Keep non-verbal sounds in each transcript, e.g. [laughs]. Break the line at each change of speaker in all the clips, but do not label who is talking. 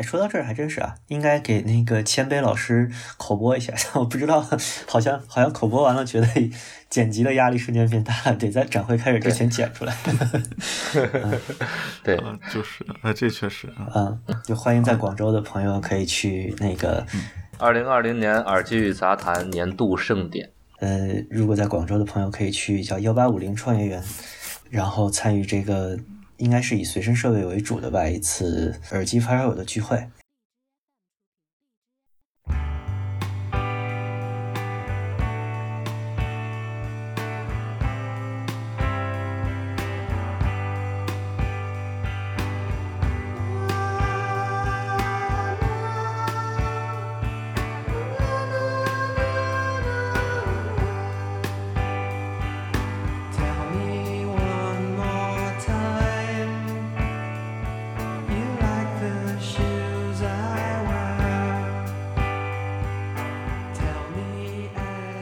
哎，说到这儿还真是啊，应该给那个谦卑老师口播一下。[laughs] 我不知道，好像好像口播完了，觉得剪辑的压力瞬间变大了，得在展会开始之前剪出来。[laughs] [laughs]
对，
就是啊，这确实啊。
嗯，就欢迎在广州的朋友可以去那个
二零二零年耳机与杂谈年度盛典。
呃，如果在广州的朋友可以去叫幺八五零创业园，然后参与这个应该是以随身设备为主的吧一次耳机发烧友的聚会。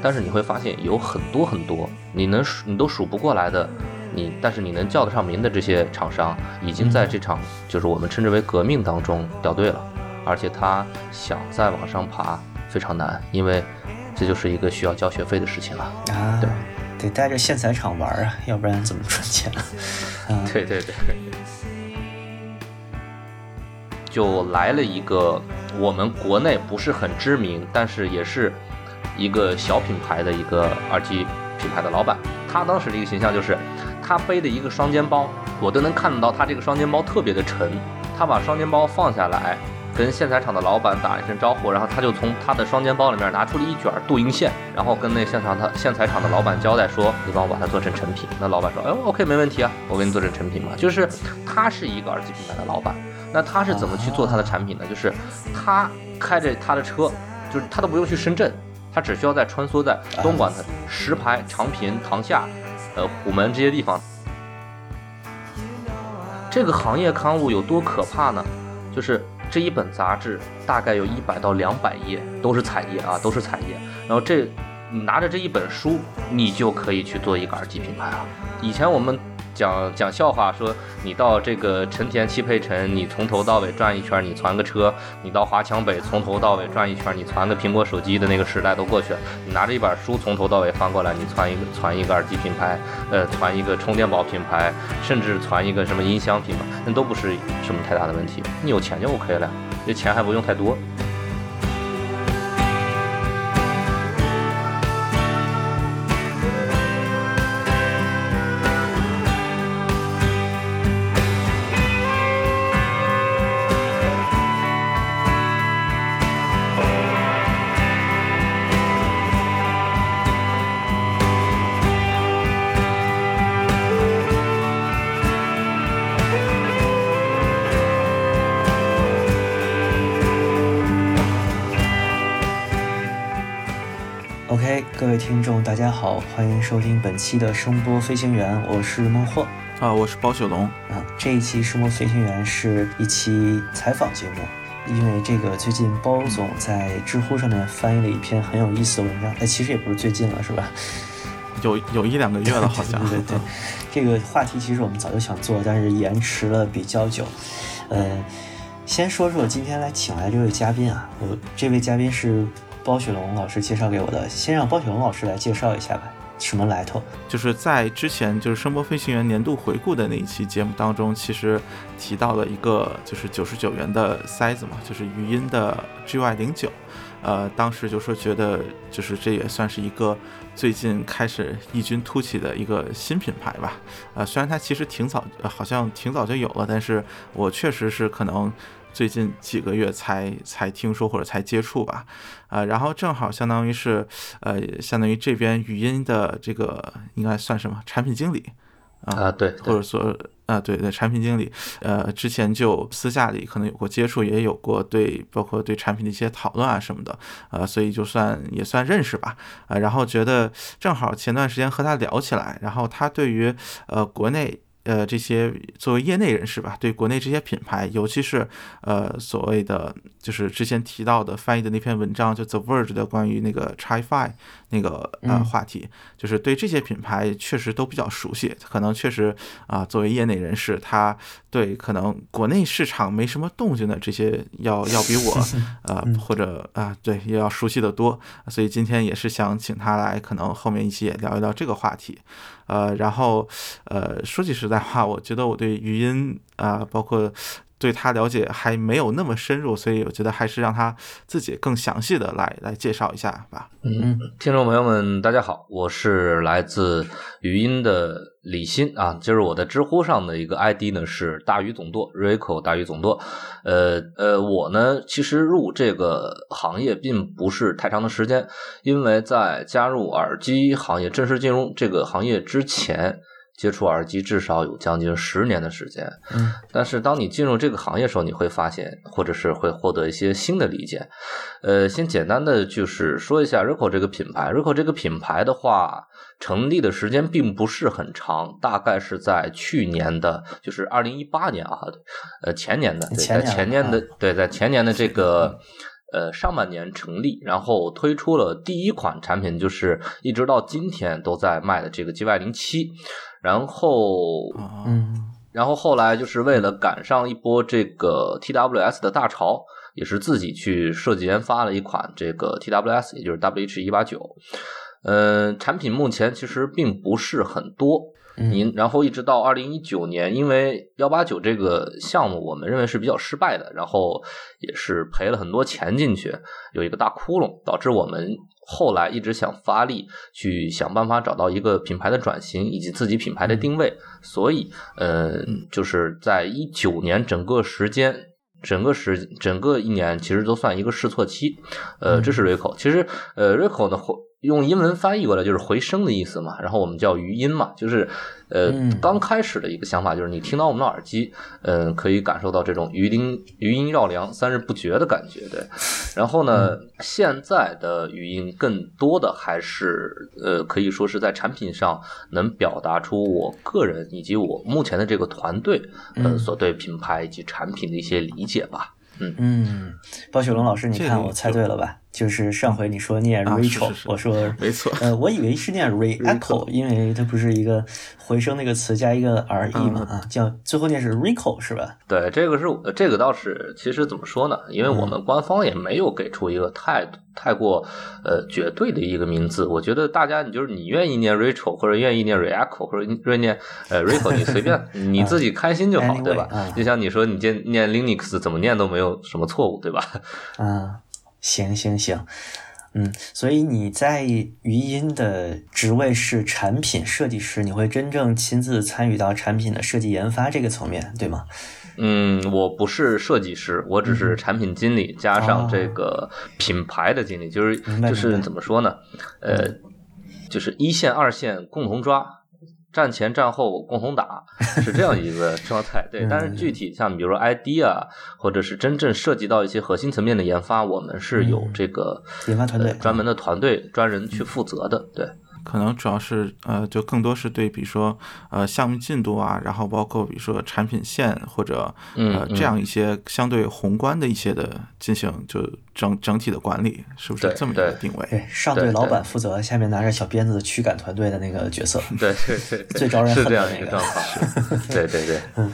但是你会发现有很多很多你能数你都数不过来的，你但是你能叫得上名的这些厂商，已经在这场就是我们称之为革命当中掉队了，而且他想再往上爬非常难，因为这就是一个需要交学费的事情了
啊，
对，
得带着线材厂玩啊，要不然怎么赚钱啊？[laughs]
对对对，就来了一个我们国内不是很知名，但是也是。一个小品牌的一个耳机品牌的老板，他当时的一个形象就是，他背的一个双肩包，我都能看得到他这个双肩包特别的沉。他把双肩包放下来，跟线材厂的老板打一声招呼，然后他就从他的双肩包里面拿出了一卷镀银线，然后跟那现场他线材厂的老板交代说：“你帮我把它做成成品。”那老板说：“哎，OK，没问题啊，我给你做成成品嘛。”就是他是一个耳机品牌的老板，那他是怎么去做他的产品呢？就是他开着他的车，就是他都不用去深圳。他只需要在穿梭在东莞的石牌、长平、塘下、呃虎门这些地方。这个行业刊物有多可怕呢？就是这一本杂志大概有一百到两百页，都是彩页啊，都是彩页。然后这你拿着这一本书，你就可以去做一个耳机品牌了。以前我们。讲讲笑话，说你到这个成田汽配城，你从头到尾转一圈，你攒个车；你到华强北，从头到尾转一圈，你攒个苹果手机的那个时代都过去了。你拿着一本书，从头到尾翻过来，你攒一个攒一个耳机品牌，呃，攒一个充电宝品牌，甚至攒一个什么音箱品牌，那都不是什么太大的问题。你有钱就 OK 了，这钱还不用太多。
欢迎收听本期的声波飞行员，我是孟获
啊，我是包雪龙
啊。这一期声波飞行员是一期采访节目，因为这个最近包总在知乎上面翻译了一篇很有意思的文章，哎，其实也不是最近了，是吧？
有有一两个月了，好像。
对对对，这个话题其实我们早就想做，但是延迟了比较久。呃，先说说今天来请来这位嘉宾啊，我这位嘉宾是。包雪龙老师介绍给我的，先让包雪龙老师来介绍一下吧，什么来头？
就是在之前就是声波飞行员年度回顾的那一期节目当中，其实提到了一个就是九十九元的塞子嘛，就是语音的 GY 零九，呃，当时就说觉得就是这也算是一个最近开始异军突起的一个新品牌吧，呃，虽然它其实挺早，好像挺早就有了，但是我确实是可能。最近几个月才才听说或者才接触吧，呃，然后正好相当于是，呃，相当于这边语音的这个应该算什么产品经理
啊？对，
或者说啊，对对，产品经理，呃，之前就私下里可能有过接触，也有过对包括对产品的一些讨论啊什么的，呃，所以就算也算认识吧，呃，然后觉得正好前段时间和他聊起来，然后他对于呃国内。呃这些作为业内人士吧，对国内这些品牌，尤其是呃所谓的就是之前提到的翻译的那篇文章，就 The Verge 的关于那个 Chi-Fi 那个呃话题，就是对这些品牌确实都比较熟悉，可能确实啊作为业内人士，他对可能国内市场没什么动静的这些要要比我 [laughs] 呃或者啊对也要熟悉的多，所以今天也是想请他来，可能后面一起也聊一聊这个话题。呃，然后，呃，说句实在话，我觉得我对语音啊，包括对他了解还没有那么深入，所以我觉得还是让他自己更详细的来来介绍一下吧。
嗯，听众朋友们，大家好，我是来自语音的。李欣啊，就是我的知乎上的一个 ID 呢，是大鱼总舵，Rico 大鱼总舵。呃呃，我呢其实入这个行业并不是太长的时间，因为在加入耳机行业正式进入这个行业之前，接触耳机至少有将近十年的时间。
嗯，
但是当你进入这个行业的时候，你会发现，或者是会获得一些新的理解。呃，先简单的就是说一下 Rico 这个品牌，Rico 这个品牌的话。成立的时间并不是很长，大概是在去年的，就是二零一八年啊，呃前年的，对，在前年的，对，在前年的这个呃上半年成立，然后推出了第一款产品，就是一直到今天都在卖的这个 GY 零七，然后，
嗯，
然后后来就是为了赶上一波这个 TWS 的大潮，也是自己去设计研发了一款这个 TWS，也就是 WH 一八九。嗯，产品目前其实并不是很多，您然后一直到二零一九年，因为幺八九这个项目，我们认为是比较失败的，然后也是赔了很多钱进去，有一个大窟窿，导致我们后来一直想发力去想办法找到一个品牌的转型以及自己品牌的定位，所以，嗯，就是在一九年整个时间，整个时整个一年其实都算一个试错期，呃，这是 Rico，其实，呃，Rico 呢用英文翻译过来就是回声的意思嘛，然后我们叫余音嘛，就是，呃，刚开始的一个想法就是你听到我们的耳机，嗯，可以感受到这种余音余音绕梁、三日不绝的感觉，对。然后呢，现在的语音更多的还是，呃，可以说是在产品上能表达出我个人以及我目前的这个团队，呃，所对品牌以及产品的一些理解吧。嗯
嗯，包雪龙老师，你看我猜对了吧？就是上回你说念 Rachel，我说 [laughs]
没错，
呃，我以为是念 Reecho，因为它不是一个回声那个词加一个 R E 嘛啊，叫最后念是 Rico 是吧？
对，这个是这个倒是，其实怎么说呢？因为我们官方也没有给出一个太太过呃绝对的一个名字。我觉得大家你就是你愿意念 Rachel，或者愿意念 Reecho，或者愿意念呃 Rico，你随便 [laughs] 你自己开心就好，对吧？就像你说你念念 Linux 怎么念都没有什么错误，对吧？
嗯。[laughs] 行行行，嗯，所以你在余音的职位是产品设计师，你会真正亲自参与到产品的设计研发这个层面，对吗？
嗯，我不是设计师，我只是产品经理加上这个品牌的经理，就是就是怎么说呢？呃，就是一线二线共同抓。战前战后共同打是这样一个状态，对。但是具体像比如说 ID 啊，或者是真正涉及到一些核心层面的研发，我们是有这个
研发团队
专门的团队专人去负责的，对。
可能主要是呃，就更多是对，比如说呃项目进度啊，然后包括比如说产品线或者呃这样一些相对宏观的一些的进行就整整体的管理，是不是这么一个定位？
对，上对老板负责，下面拿着小鞭子驱赶团队的那个角色。
对对对，
最招人恨的
那个状况。[laughs] 对对对，
嗯。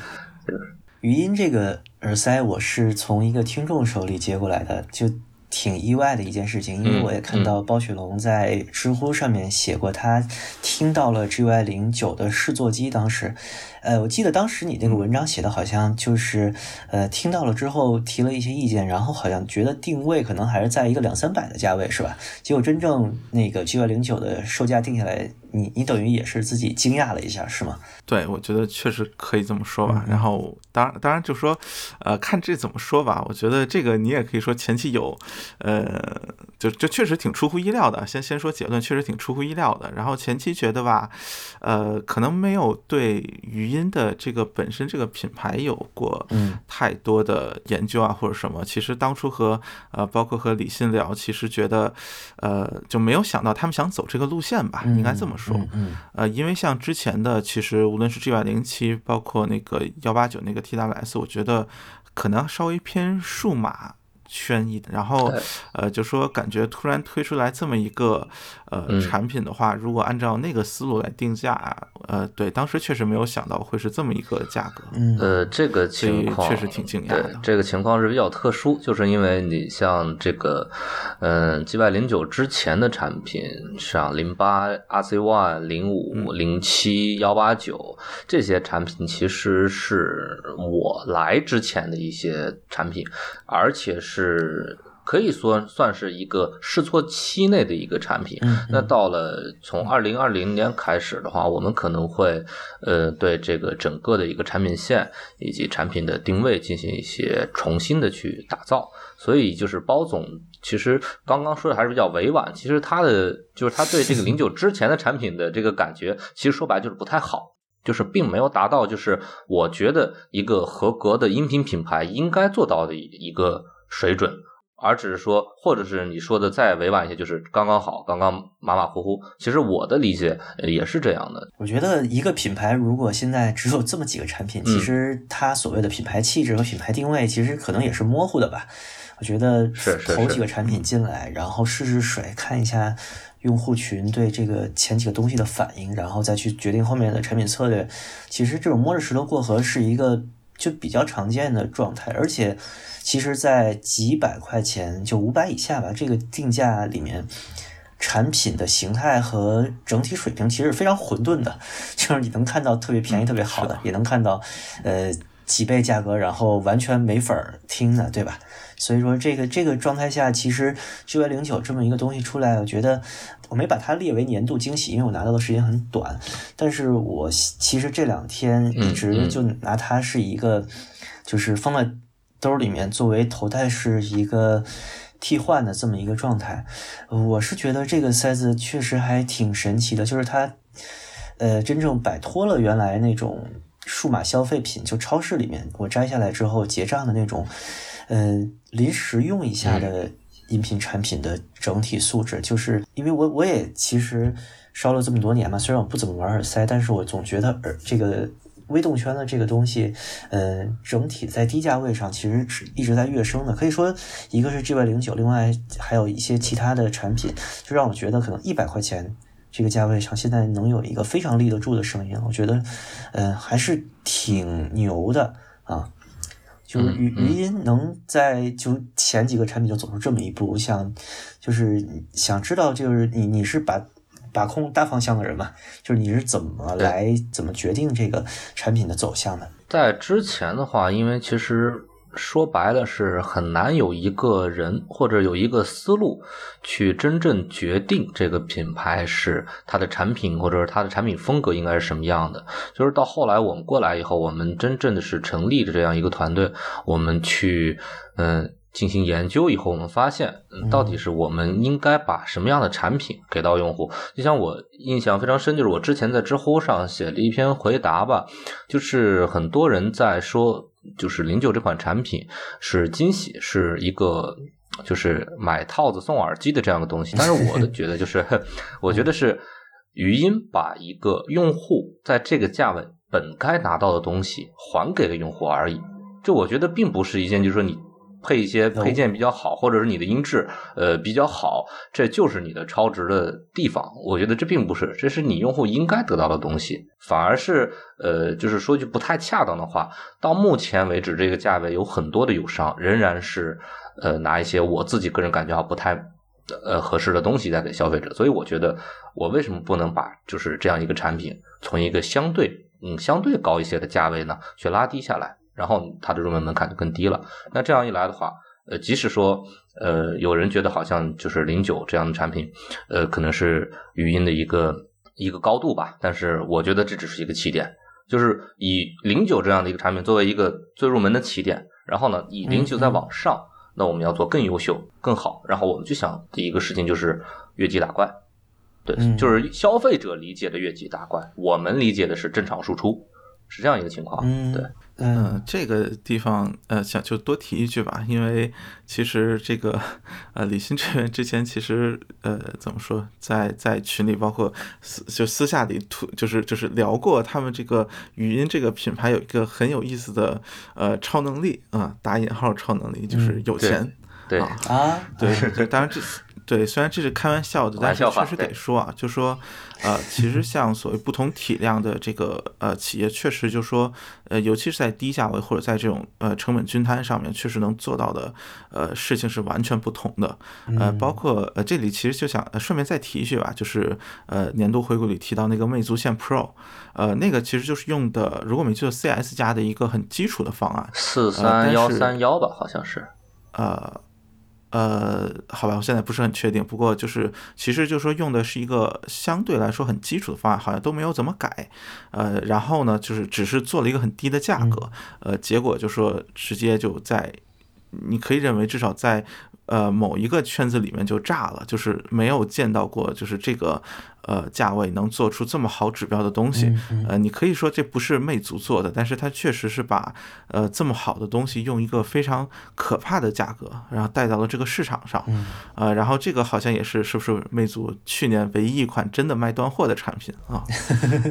语音这个耳塞，我是从一个听众手里接过来的，就。挺意外的一件事情，因为我也看到包雪龙在知乎上面写过，他听到了 GY 零九的试座机，当时，呃，我记得当时你那个文章写的好像就是，呃，听到了之后提了一些意见，然后好像觉得定位可能还是在一个两三百的价位，是吧？结果真正那个 GY 零九的售价定下来。你你等于也是自己惊讶了一下，是吗？
对，我觉得确实可以这么说吧。然后，当然，当然就说，呃，看这怎么说吧。我觉得这个你也可以说前期有，呃，就就确实挺出乎意料的。先先说结论，确实挺出乎意料的。然后前期觉得吧，呃，可能没有对语音的这个本身这个品牌有过
嗯
太多的研究啊或者什么。其实当初和呃包括和李信聊，其实觉得呃就没有想到他们想走这个路线吧，应该这么说。呃，因为像之前的，其实无论是 G Y 零七，包括那个幺八九那个 T W S，我觉得可能稍微偏数码圈一点。然后，呃，就说感觉突然推出来这么一个呃
嗯
产品的话，如果按照那个思路来定价，呃，对，当时确实没有想到会是这么一个价格。
嗯
呃，这个情况
确实挺惊讶的，
这个情况是比较特殊，就是因为你像这个，嗯，G Y 零九之前的产品，像零八、R C One、零五、零七、幺八九这些产品，其实是我来之前的一些产品，而且是。可以说算是一个试错期内的一个产品，
嗯
那到了从二零二零年开始的话，我们可能会呃对这个整个的一个产品线以及产品的定位进行一些重新的去打造。所以就是包总其实刚刚说的还是比较委婉，其实他的就是他对这个零九之前的产品的这个感觉，其实说白就是不太好。就是并没有达到，就是我觉得一个合格的音频品牌应该做到的一个水准，而只是说，或者是你说的再委婉一些，就是刚刚好，刚刚马马虎虎。其实我的理解呃也是这样的。
我觉得一个品牌如果现在只有这么几个产品，
嗯
其实它所谓的品牌气质和品牌定位，其实可能也是模糊的吧。我觉得
是是
头几个产品进来，然后试试水，看一下用户群对这个前几个东西的反应，然后再去决定后面的产品策略。其实这种摸着石头过河是一个就比较常见的状态，而且其实，在几百块钱就五百以下吧，这个定价里面。产品的形态和整体水平其实是非常混沌的，就是你能看到特别便宜、特别好的，也能看到，呃，几倍价格然后完全没法儿听的，对吧？所以说这个这个状态下，其实 G Y 零九这么一个东西出来，我觉得我没把它列为年度惊喜，因为我拿到的时间很短。但是我其实这两天一直就拿它是一个，就是放在兜里面作为头戴式一个。替换的这么一个状态，我是觉得这个塞子确实还挺神奇的，就是它，呃，真正摆脱了原来那种数码消费品，就超市里面我摘下来之后结账的那种，呃，临时用一下的音频产品的整体素质。就是因为我我也其实烧了这么多年嘛，虽然我不怎么玩耳塞，但是我总觉得耳这个。微动圈的这个东西，呃，整体在低价位上其实是一直在跃升的。可以说，一个是 G Y 零九，另外还有一些其他的产品，就让我觉得可能一百块钱这个价位上，现在能有一个非常立得住的声音，我觉得，呃，还是挺牛的。就是语语音能在就前几个产品就走出这么一步，想就是想知道，就是你你是把。把控大方向的人嘛，就是你是怎么来怎么决定这个产品的走向的？
在之前的话，因为其实说白了是很难有一个人或者有一个思路去真正决定这个品牌是它的产品或者是它的产品风格应该是什么样的。就是到后来我们过来以后，我们真正的是成立的这样一个团队，我们去嗯。进行研究以后，我们发现，嗯，到底是我们应该把什么样的产品给到用户？就像我印象非常深，就是我之前在知乎上写了一篇回答吧，就是很多人在说，就是零九这款产品是惊喜，是一个就是买套子送耳机的这样的东西。但是我的觉得就是，[laughs] 我觉得是语音把一个用户在这个价位本该拿到的东西还给了用户而已。就我觉得并不是一件，就是说你。配一些配件比较好，或者是你的音质呃比较好，这就是你的超值的地方。我觉得这并不是，这是你用户应该得到的东西，反而是呃，就是说句不太恰当的话，到目前为止这个价位有很多的友商仍然是呃拿一些我自己个人感觉啊不太呃合适的东西在给消费者。所以我觉得我为什么不能把就是这样一个产品从一个相对嗯相对高一些的价位呢，去拉低下来？然后它的入门门槛就更低了。那这样一来的话，呃，即使说，呃，有人觉得好像就是零九这样的产品，呃，可能是语音的一个一个高度吧，但是我觉得这只是一个起点，就是以零九这样的一个产品作为一个最入门的起点，然后呢，以零九再往上，那我们要做更优秀、更好。然后我们去想第一个事情就是越级打怪，对，就是消费者理解的越级打怪，我们理解的是正常输出。是这样一个情况。
嗯，
对，
嗯，
这个地方呃，想就多提一句吧，因为其实这个呃，李欣这边之前其实呃，怎么说，在在群里包括私就私下里吐，就是就是聊过他们这个语音这个品牌有一个很有意思的呃超能力啊，打引号超能力就是有钱。
对
啊，对，当然这对虽然这是开玩笑的，但是
玩笑话
确实得说啊，就说呃，其实像所谓不同体量的这个呃企业，确实就说呃，尤其是在低价位或者在这种呃成本均摊上面，确实能做到的呃事情是完全不同的。呃，包括呃这里其实就想呃顺便再提一句吧，就是呃年度回顾里提到那个魅族线 Pro，呃那个其实就是用的，如果没记错，CS 家的一个很基础的方案，
四三幺三幺吧，好像是。
呃。呃，好吧，我现在不是很确定。不过就是，其实就是说用的是一个相对来说很基础的方案，好像都没有怎么改。呃，然后呢，就是只是做了一个很低的价格。呃，结果就说直接就在，你可以认为至少在呃某一个圈子里面就炸了，就是没有见到过，就是这个。呃，价位能做出这么好指标的东西，呃，你可以说这不是魅族做的，但是它确实是把呃这么好的东西用一个非常可怕的价格，然后带到了这个市场上，呃，然后这个好像也是是不是魅族去年唯一一款真的卖断货的产品啊？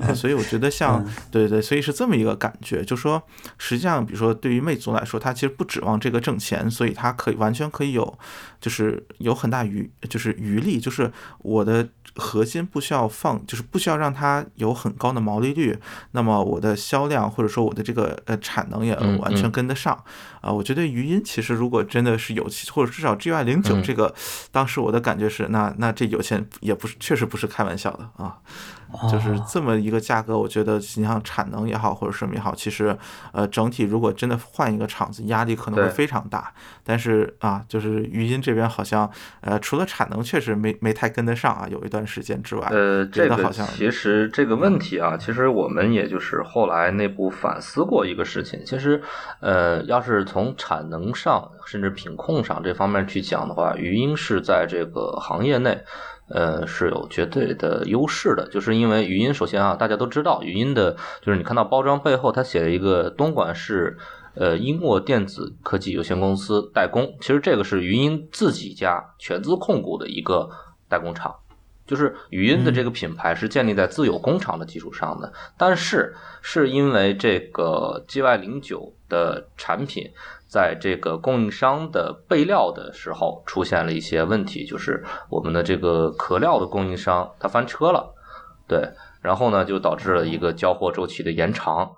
啊，所以我觉得像 [laughs] 对对，所以是这么一个感觉，就说实际上，比如说对于魅族来说，它其实不指望这个挣钱，所以它可以完全可以有，就是有很大余就是余力，就是我的核心不。需要放，就是不需要让它有很高的毛利率，那么我的销量或者说我的这个呃产能也完全跟得上啊。我觉得余音其实如果真的是有或者至少 G Y 零九这个，当时我的感觉是，那那这有钱也不是，确实不是开玩笑的啊。就是这么一个价格，我觉得你像产能也好，或者什么也好，其实呃整体如果真的换一个厂子，压力可能会非常大。但是啊，就是语音这边好像呃除了产能确实没没太跟得上啊，有一段时间之外，
呃，这个
好像
其实这个问题啊，其实我们也就是后来内部反思过一个事情，其实呃要是从产能上甚至品控上这方面去讲的话，语音是在这个行业内。呃，是有绝对的优势的，就是因为语音，首先啊，大家都知道语音的，就是你看到包装背后，它写了一个东莞市呃英沃电子科技有限公司代工，其实这个是语音自己家全资控股的一个代工厂，就是语音的这个品牌是建立在自有工厂的基础上的，但是是因为这个 G Y 零九的产品。在这个供应商的备料的时候，出现了一些问题，就是我们的这个壳料的供应商他翻车了，对，然后呢就导致了一个交货周期的延长，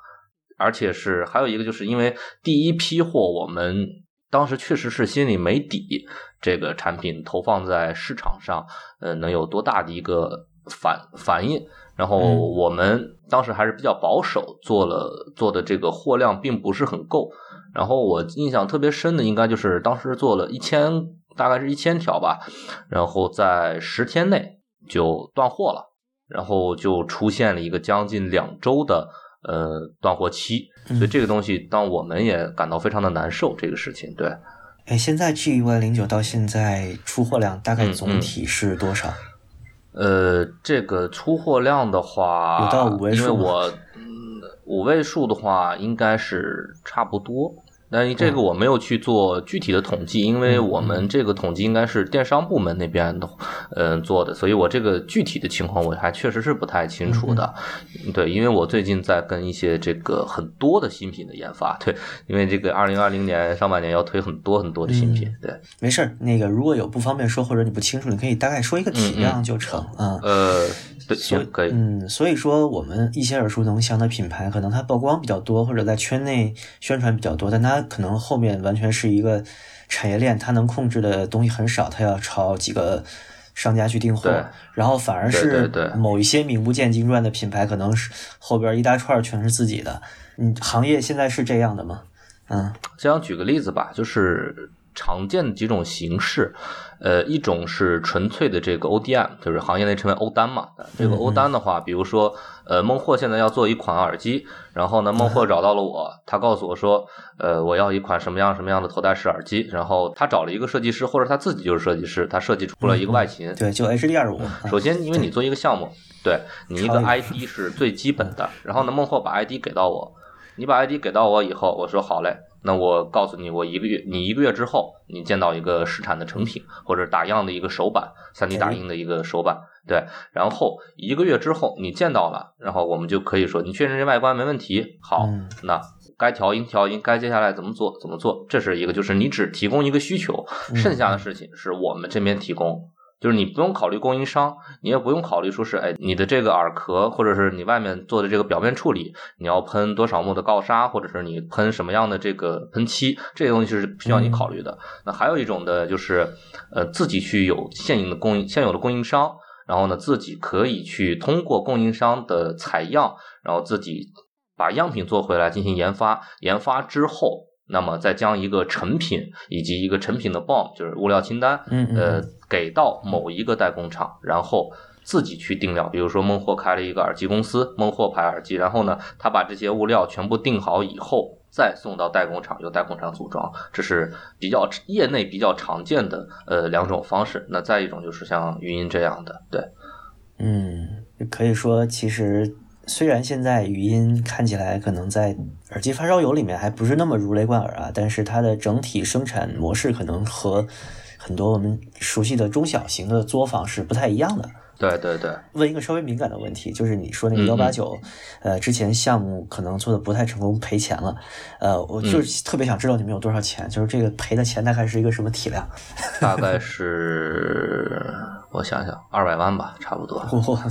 而且是还有一个就是因为第一批货我们当时确实是心里没底，这个产品投放在市场上，呃，能有多大的一个反反应，然后我们当时还是比较保守，做了做的这个货量并不是很够。然后我印象特别深的，应该就是当时做了一千，大概是一千条吧，然后在十天内就断货了，然后就出现了一个将近两周的呃断货期，所以这个东西，当我们也感到非常的难受，这个事情，对。
哎，现在 G Y 零九到现在出货量大概总体是多少？
呃，这个出货量的话，
有到五位数
因为我五位数的话，应该是差不多。但这个我没有去做具体的统计，因为我们这个统计应该是电商部门那边的，嗯做的，所以我这个具体的情况我还确实是不太清楚的。对，因为我最近在跟一些这个很多的新品的研发，对，因为这个二零二零年上半年要推很多很多的新品，对。
没事儿，那个如果有不方便说或者你不清楚，你可以大概说一个体量就成啊。
呃。对行，可以。
嗯，所以说我们一些耳熟能详的品牌，可能它曝光比较多，或者在圈内宣传比较多，但它可能后面完全是一个产业链，它能控制的东西很少，它要朝几个商家去订货，然后反而是某一些名不见经传的品牌，可能是后边一大串全是自己的。嗯，行业现在是这样的吗？嗯，
这样举个例子吧，就是。常见的几种形式，呃，一种是纯粹的这个 ODM，就是行业内称为欧单嘛。这个欧单的话，比如说，呃，孟获现在要做一款耳机，然后呢，孟获找到了我，他告诉我说，呃，我要一款什么样什么样的头戴式耳机，然后他找了一个设计师，或者他自己就是设计师，他设计出了一个外形。
对，就 HD 二五。
首先，因为你做一个项目，对你一个 ID 是最基本的，然后呢，孟获把 ID 给到我，你把 ID 给到我以后，我说好嘞。那我告诉你，我一个月，你一个月之后，你见到一个试产的成品，或者打样的一个手板，三 D 打印的一个手板，对。然后一个月之后你见到了，然后我们就可以说，你确认这外观没问题，好，那该调音调音，该接下来怎么做怎么做，这是一个，就是你只提供一个需求，剩下的事情是我们这边提供。就是你不用考虑供应商，你也不用考虑说是，哎，你的这个耳壳或者是你外面做的这个表面处理，你要喷多少目的锆砂，或者是你喷什么样的这个喷漆，这些东西是不需要你考虑的。那还有一种的就是，呃，自己去有现有的供应现有的供应商，然后呢，自己可以去通过供应商的采样，然后自己把样品做回来进行研发，研发之后。那么再将一个成品以及一个成品的 BOM，就是物料清单，呃，给到某一个代工厂，然后自己去定料。比如说孟获开了一个耳机公司，孟获牌耳机，然后呢，他把这些物料全部定好以后，再送到代工厂，由代工厂组装。这是比较业内比较常见的呃两种方式。那再一种就是像云音这样的，对，
嗯，可以说其实。虽然现在语音看起来可能在耳机发烧友里面还不是那么如雷贯耳啊，但是它的整体生产模式可能和很多我们熟悉的中小型的作坊是不太一样的。
对对对。
问一个稍微敏感的问题，就是你说那个幺八九，呃，之前项目可能做的不太成功，赔钱了。呃，我就是特别想知道你们有多少钱，就是这个赔的钱大概是一个什么体量？
大概是。我想想，二百万吧，差不多，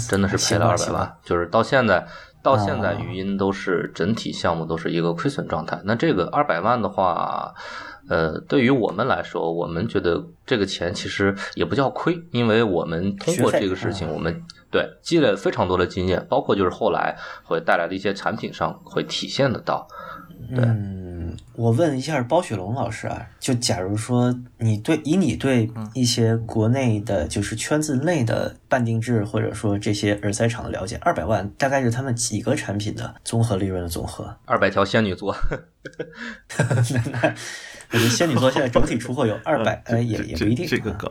真的是赔了二百万。就是到现在，到现在语音都是整体项目都是一个亏损状态。那这个二百万的话，呃，对于我们来说，我们觉得这个钱其实也不叫亏，因为我们通过这个事情，我们对积累了非常多的经验，包括就是后来会带来的一些产品上会体现得到。对。
我问一下包雪龙老师啊，就假如说你对以你对一些国内的，就是圈子内的半定制或者说这些耳塞厂的了解，二百万大概是他们几个产品的综合利润的总和？
二百条仙女座，
我觉得仙女座现在整体出货有二百，呃，也也不一定。
这个梗，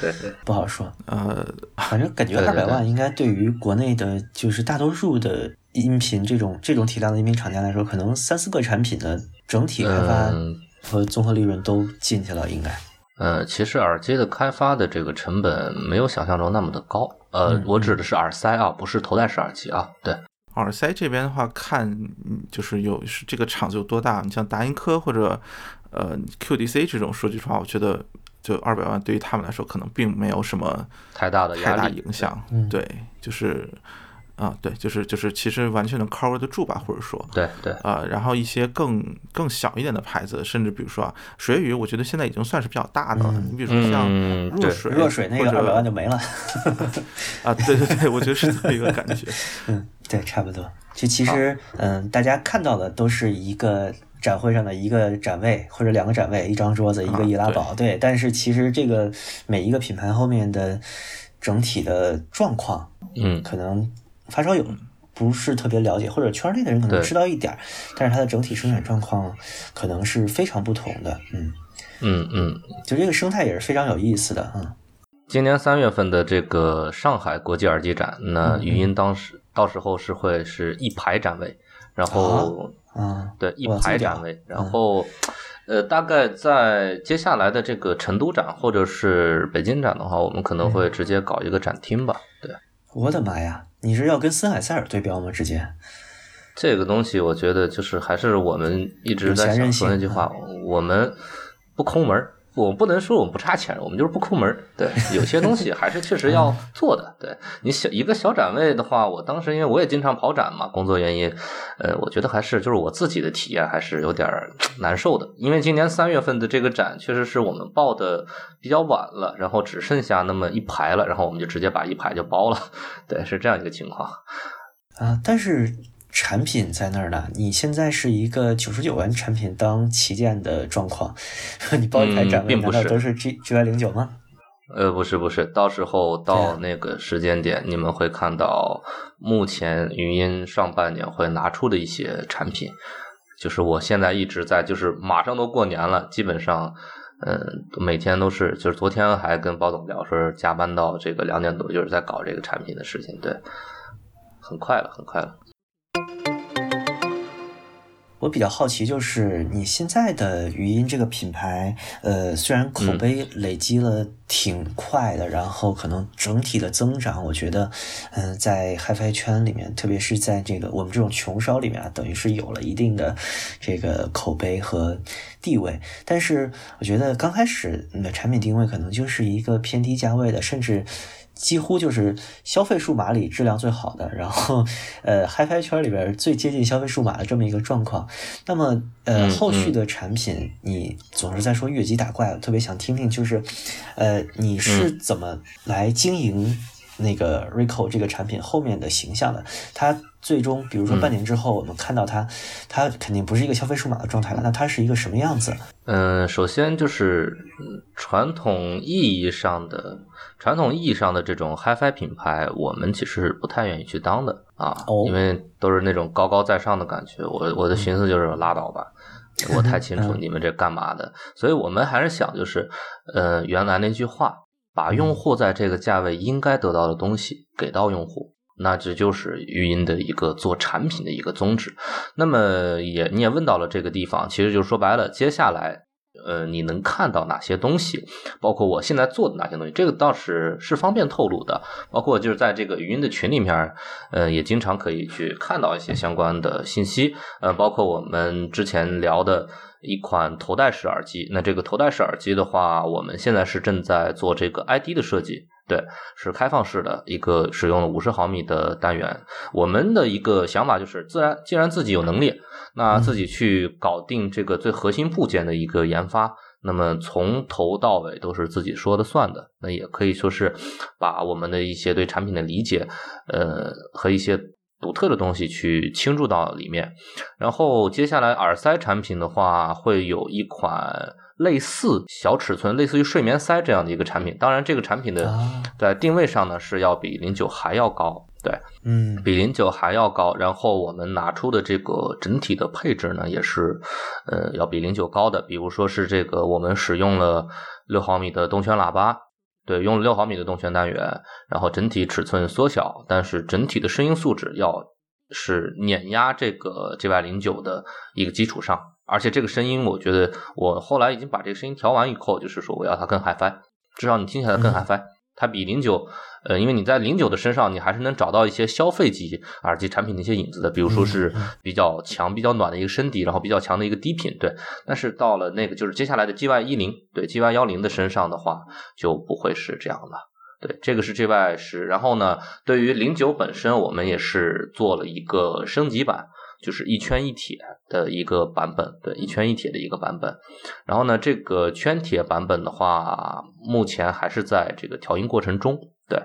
对对，
不好说。
呃，
反正感觉二百万应该对于国内的，就是大多数的。音频这种这种体量的音频厂家来说，可能三四个产品的整体开发和综合利润都进去了，应该。
呃，其实耳机的开发的这个成本没有想象中那么的高。呃，我指的是耳塞啊，不是头戴式耳机啊。对，
耳塞这边的话，看就是有是这个厂子有多大。你像达音科或者呃 QDC 这种，说句实话，我觉得就二百万对于他们来说，可能并没有什么
太大的
太大影响。对，就是。啊，对，就是就是，其实完全能 cover 得住吧，或者说，
对对，
啊，然后一些更更小一点的牌子，甚至比如说啊，水鱼，我觉得现在已经算是比较大的了。你比如说像弱水，
弱水那个二百万就没了。[laughs]
啊，对对对，我觉得是这么一个感觉。[laughs]
嗯，对，差不多。就其实，嗯，大家看到的都是一个展会上的一个展位或者两个展位，一张桌子，一个易拉宝，对。但是其实这个每一个品牌后面的整体的状况，
嗯，
可能。发烧友不是特别了解，或者圈内的人可能知道一点儿，但是它的整体生产状况可能是非常不同的。
嗯嗯嗯，
就这个生态也是非常有意思的。嗯，
今年三月份的这个上海国际耳机展，那语音当时到时候是会是一排展位，然后
嗯，
对一排展位，然后呃，大概在接下来的这个成都展或者是北京展的话，我们可能会直接搞一个展厅吧。对，
我的妈呀！你是要跟森海塞尔对标吗？直接，
这个东西我觉得就是还是我们一直在想说那句话，我们不抠门儿。我不能说我们不差钱，我们就是不抠门。对，有些东西还是确实要做的。对你小一个小展位的话，我当时因为我也经常跑展嘛，工作原因，呃，我觉得还是就是我自己的体验还是有点难受的。因为今年三月份的这个展确实是我们报的比较晚了，然后只剩下那么一排了，然后我们就直接把一排就包了。[laughs] 对，是这样一个情况。
啊，但是。产品在那儿呢。你现在是一个九十九元产品当旗舰的状况，[laughs] 你报一台展位难道都是 G G Y 零九吗？
呃，不是不是，到时候到那个时间点，你们会看到目前语音上半年会拿出的一些产品，就是我现在一直在，就是马上都过年了，基本上，嗯，每天都是，就是昨天还跟包总聊，说加班到这个两点多，就是在搞这个产品的事情，对，很快了，很快了。
我比较好奇，就是你现在的语音这个品牌，呃，虽然口碑累积了挺快的，然后可能整体的增长，我觉得，嗯，在 HiFi 圈里面，特别是在这个我们这种穷烧里面啊，等于是有了一定的这个口碑和地位。但是，我觉得刚开始你的产品定位可能就是一个偏低价位的，甚至。几乎就是消费数码里质量最好的，然后，[laughs] 呃，HiFi 圈里边最接近消费数码的这么一个状况。那么，呃，后续的产品，你总是在说越级打怪，特别想听听，就是，呃，你是怎么来经营那个 Rico 这个产品后面的形象的？它最终，比如说半年之后，我们看到它，它肯定不是一个消费数码的状态了，那它是一个什么样子？
嗯，首先就是传统意义上的。传统意义上的这种 HiFi 品牌，我们其实不太愿意去当的啊，因为都是那种高高在上的感觉。我我的寻思就是拉倒吧，我太清楚 [laughs] 你们这干嘛的。所以我们还是想就是，呃，原来那句话，把用户在这个价位应该得到的东西给到用户，那这就是语音的一个做产品的一个宗旨。那么也你也问到了这个地方，其实就说白了，接下来。呃，你能看到哪些东西？包括我现在做的哪些东西？这个倒是是方便透露的。包括就是在这个语音的群里面，呃，也经常可以去看到一些相关的信息。呃，包括我们之前聊的一款头戴式耳机。那这个头戴式耳机的话，我们现在是正在做这个 ID 的设计。对，是开放式的一个使用了五十毫米的单元。我们的一个想法就是，自然既然自己有能力。那自己去搞定这个最核心部件的一个研发，那么从头到尾都是自己说的算的。那也可以说是把我们的一些对产品的理解，呃，和一些独特的东西去倾注到里面。然后接下来耳塞产品的话，会有一款类似小尺寸、类似于睡眠塞这样的一个产品。当然，这个产品的在定位上呢是要比零九还要高。对，
嗯，
比零九还要高，然后我们拿出的这个整体的配置呢，也是，呃，要比零九高的。比如说是这个，我们使用了六毫米的动圈喇叭，对，用了六毫米的动圈单元，然后整体尺寸缩小，但是整体的声音素质要是碾压这个 GY 零九的一个基础上，而且这个声音，我觉得我后来已经把这个声音调完以后，就是说我要它更 HiFi，至少你听起来更 HiFi。它比零九，呃，因为你在零九的身上，你还是能找到一些消费级耳机产品的一些影子的，比如说是比较强、比较暖的一个声底，然后比较强的一个低频，对。但是到了那个就是接下来的 G Y 一零，对 G Y 幺零的身上的话，就不会是这样了。对，这个是 G Y 十。然后呢，对于零九本身，我们也是做了一个升级版。就是一圈一铁的一个版本，对，一圈一铁的一个版本。然后呢，这个圈铁版本的话，目前还是在这个调音过程中。对，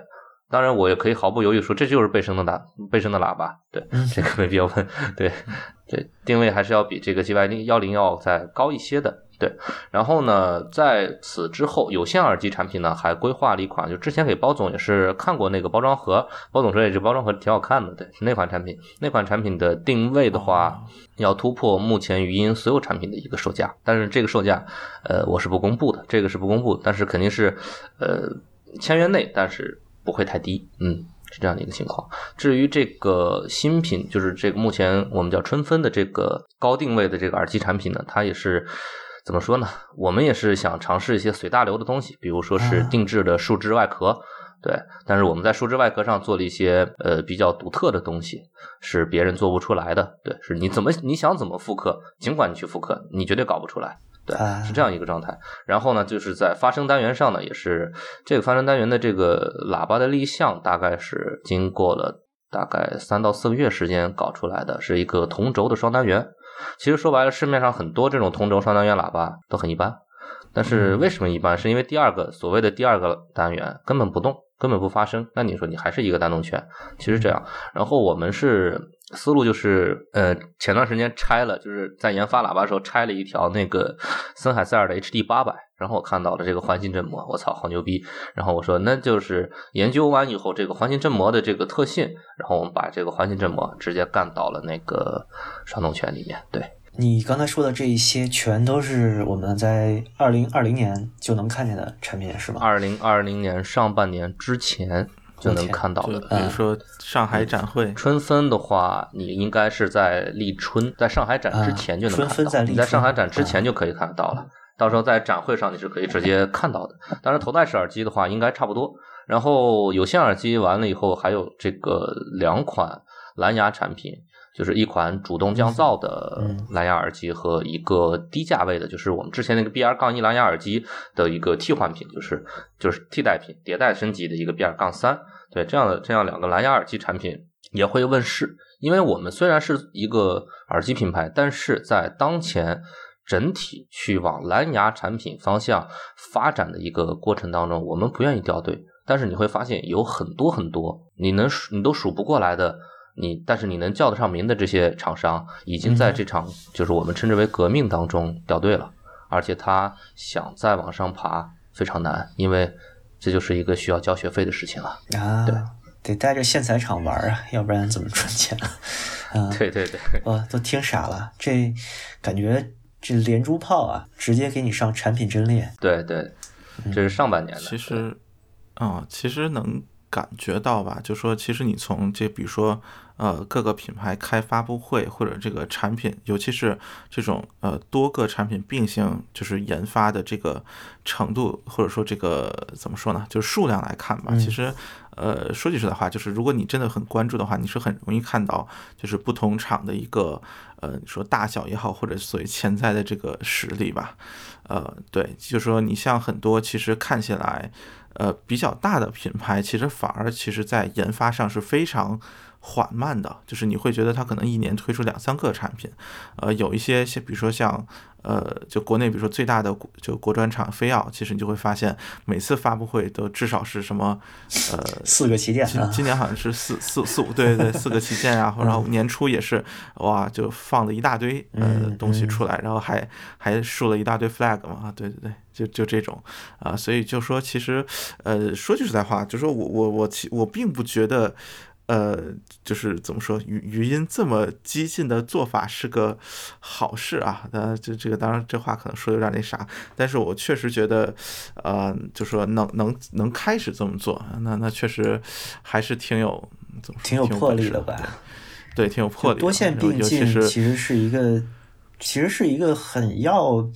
当然我也可以毫不犹豫说，这就是贝声的喇贝声的喇叭。对，这个没必要问。对，[laughs] 对，定位还是要比这个 G Y 零幺零要再高一些的。对，然后呢，在此之后，有线耳机产品呢还规划了一款，就之前给包总也是看过那个包装盒，包总说也这包装盒挺好看的，对，是那款产品。那款产品的定位的话，要突破目前语音所有产品的一个售价，但是这个售价，呃，我是不公布的，这个是不公布，但是肯定是，呃，千元内，但是不会太低，嗯，是这样的一个情况。至于这个新品，就是这个目前我们叫春分的这个高定位的这个耳机产品呢，它也是。怎么说呢？我们也是想尝试一些随大流的东西，比如说是定制的树脂外壳，对。但是我们在树脂外壳上做了一些呃比较独特的东西，是别人做不出来的，对。是你怎么你想怎么复刻，尽管你去复刻，你绝对搞不出来，对，是这样一个状态。然后呢，就是在发声单元上呢，也是这个发声单元的这个喇叭的立项，大概是经过了大概三到四个月时间搞出来的，是一个同轴的双单元。其实说白了，市面上很多这种同轴双单元喇叭都很一般，但是为什么一般？是因为第二个所谓的第二个单元根本不动，根本不发生，那你说你还是一个单动圈，其实这样。然后我们是思路就是，呃，前段时间拆了，就是在研发喇叭的时候拆了一条那个森海塞尔的 HD 八百，然后我看到了这个环形振膜，我操，好牛逼！然后我说那就是研究完以后，这个环形振膜的这个特性，然后我们把这个环形振膜直接干到了那个双动圈里面，对。
你刚才说的这一些，全都是我们在二零二零年就能看见的产品，是吗？
二零二零年上半年之前就能看到的。
比如说上海展会，
春分的话，你应该是在立春，在上海展之前就能看到。
啊春分在立春
你在上海展之前就可以看得到了。到时候在展会上你是可以直接看到的。当然，头戴式耳机的话应该差不多。然后有线耳机完了以后，还有这个两款蓝牙产品，就是一款主动降噪的
嗯
蓝牙耳机和一个低价位的，就是我们之前那个 BR 杠一蓝牙耳机的一个替换品，就是就是替代品，迭代升级的一个 BR 杠三。对，这样的这样两个蓝牙耳机产品也会问世。因为我们虽然是一个耳机品牌，但是在当前整体去往蓝牙产品方向发展的一个过程当中，我们不愿意掉队。但是你会发现有很多很多你能数你都数不过来的，你但是你能叫得上名的这些厂商，已经在这场就是我们称之为革命当中掉队了，而且他想再往上爬非常难，因为这就是一个需要交学费的事情了。
啊
对，
得带着线材厂玩啊，要不然怎么赚钱啊？[laughs] 啊，
对对对，
我都听傻了，这感觉这连珠炮啊，直接给你上产品阵列。
对对，这是上半年的。
其实，啊、其实能感觉到吧，就说其实你从这比如说呃各个品牌开发布会或者这个产品，尤其是这种呃多个产品并行就是研发的这个程度，或者说这个怎么说呢，就是数量来看吧，
嗯
其实。呃，说句实在话，就是如果你真的很关注的话，你是很容易看到，就是不同厂的一个呃，你说大小也好，或者所谓潜在的这个实力吧。呃，对，就是说你像很多其实看起来呃比较大的品牌，其实反而其实在研发上是非常缓慢的，就是你会觉得它可能一年推出两三个产品，呃，有一些像比如说像呃，就国内比如说最大的国就国专厂飞奥，其实你就会发现每次发布会都至少是什么呃
四个旗舰
今
啊，
今年好像是四四四五，对对对，四个旗舰啊，然后年初也是哇，就放了一大堆呃
嗯
东西出来，然后还还竖了一大堆 flag 嘛，啊，对对对，就就这种啊，所以就说其实呃说句实在话，就说我我我其我并不觉得。呃，就是怎么说，语语音这么激进的做法是个好事啊。那，这这个当然这话可能说的有点那啥，但是我确实觉得，呃，就说能能能开始这么做，那那确实还是挺有怎么说，
挺有
挺本事的
魄力的吧？
对，挺有魄力的。
多线并进
尤其是
其实是一个，其实是一个很要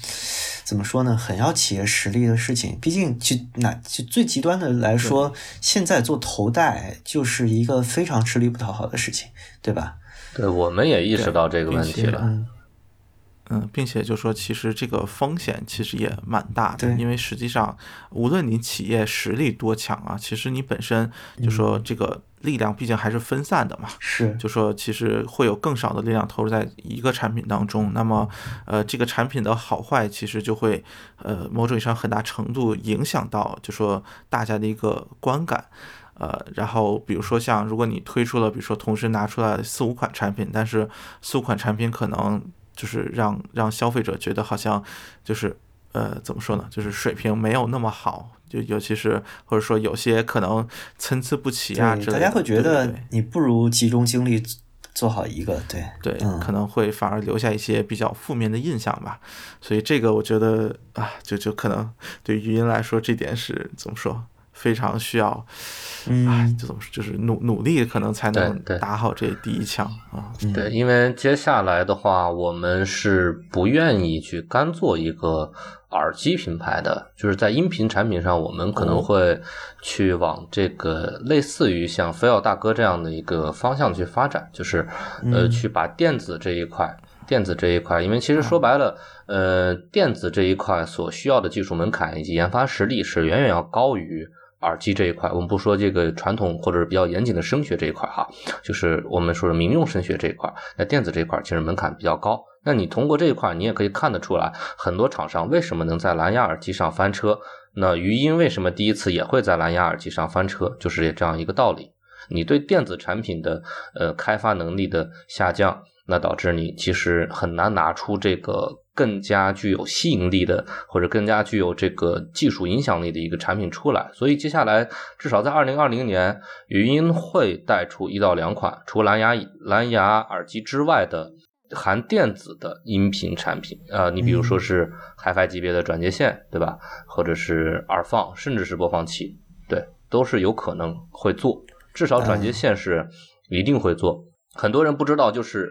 怎么说呢，很要企业实力的事情。毕竟就那就最极端的来说，现在做头戴就是一个非常吃力不讨好的事情，对吧？
对，我们也意识到这个问题了。
嗯，
嗯，并且就说，其实这个风险其实也蛮大的，因为实际上，无论你企业实力多强啊，其实你本身就说这个力量毕竟还是分散的嘛。
是，
就说其实会有更少的力量投入在一个产品当中，那么呃这个产品的好坏其实就会呃某种意义上很大程度影响到就说大家的一个观感。呃，然后比如说像如果你推出了，比如说同时拿出来四五款产品，但是四五款产品可能就是让让消费者觉得好像就是呃怎么说呢，就是水平没有那么好，就尤其是或者说有些可能参差不齐啊之，类的，
大家会觉得你不如集中精力做好一个，对，
对，
嗯
可能会反而留下一些比较负面的印象吧。所以这个我觉得啊，就就可能对语音来说，这点是怎么说，非常需要，哎
嗯，
就怎么说，就是努努力，可能才能打好这第一枪啊。
嗯。
对，因为接下来的话，我们是不愿意去干做一个耳机品牌的，就是在音频产品上，我们可能
哦。
会去往这个类似于像飞奥大哥这样的一个方向去发展，就是呃，
嗯。
去把电子这一块。电子这一块，因为其实说白了，呃，电子这一块所需要的技术门槛以及研发实力是远远要高于耳机这一块。我们不说这个传统或者是比较严谨的声学这一块哈，就是我们说的民用声学这一块，那电子这一块其实门槛比较高，那你通过这一块，你也可以看得出来，很多厂商为什么能在蓝牙耳机上翻车？那语音为什么第一次也会在蓝牙耳机上翻车？就是这样一个道理。你对电子产品的呃开发能力的下降，那导致你其实很难拿出这个更加具有吸引力的，或者更加具有这个技术影响力的一个产品出来。所以接下来至少在二零二零年，语音会带出一到两款除蓝牙蓝牙耳机之外的。含电子的音频产品，呃，你比如说是 HiFi 级别的转接线，对吧？或者是耳放，甚至是播放器，对，都是有可能会做。至少转接线是一定会做。很多人不知道，就是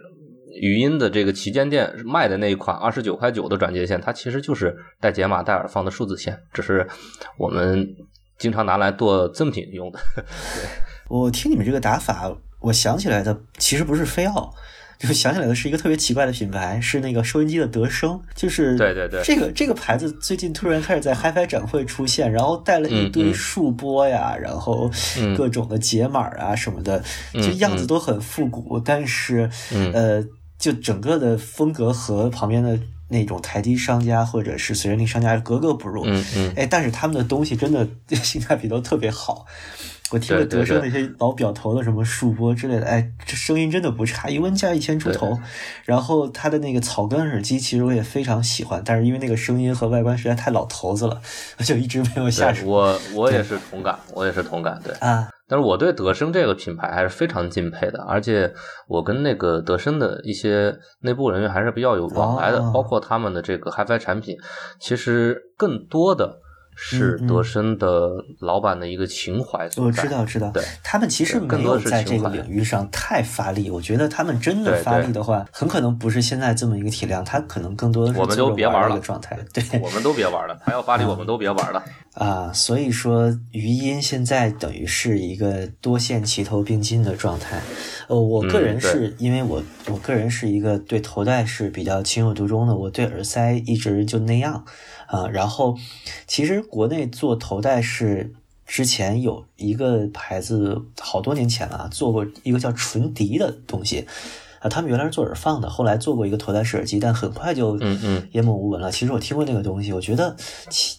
语音的这个旗舰店卖的那一款二十九块九的转接线，它其实就是带解码、带耳放的数字线，只是我们经常拿来做赠品用的。[laughs] 对，
我听你们这个打法，我想起来的其实不是飞奥。就想起来的是一个特别奇怪的品牌，是那个收音机的德声，就是
对对对，
这个这个牌子最近突然开始在 HiFi 展会出现，然后带了一堆数播呀，然后各种的解码啊什么的，就样子都很复古，但是呃，就整个的风格和旁边的那种台机商家或者是随身听商家格格不入，
嗯嗯，
哎，但是他们的东西真的 [laughs] 性价比都特别好。我听了德胜那些老表头的什么数播之类的，哎，这声音真的不差，一问价一千出头。然后他的那个草根耳机，其实我也非常喜欢，但是因为那个声音和外观实在太老头子了，我就一直没有下手。
我我也是同感，我也是同感，对
啊。
但是我对德生这个品牌还是非常敬佩的，而且我跟那个德生的一些内部人员还是比较有往来的，包括他们的这个 HiFi 产品，其实更多的。是德深的老板的一个情怀
我知道，知道。
对，
他们其实没有在这个领域上太发力。我觉得他们真的发力的话，很可能不是现在这么一个体量，他可能更多的是
我们都别玩
了状态。对，[laughs]
我们都别玩了，他要发力，我们都别玩了。
啊，所以说余音现在等于是一个多线齐头并进的状态。呃，我个人是因为我我个人是一个对头戴是比较情有独钟的，我对耳塞一直就那样。啊，然后其实国内做头戴是之前有一个牌子，好多年前了，做过一个叫纯迪的东西，啊，他们原来是做耳放的，后来做过一个头戴式耳机，但很快就
嗯嗯
烟幕无闻了。其实我听过那个东西，我觉得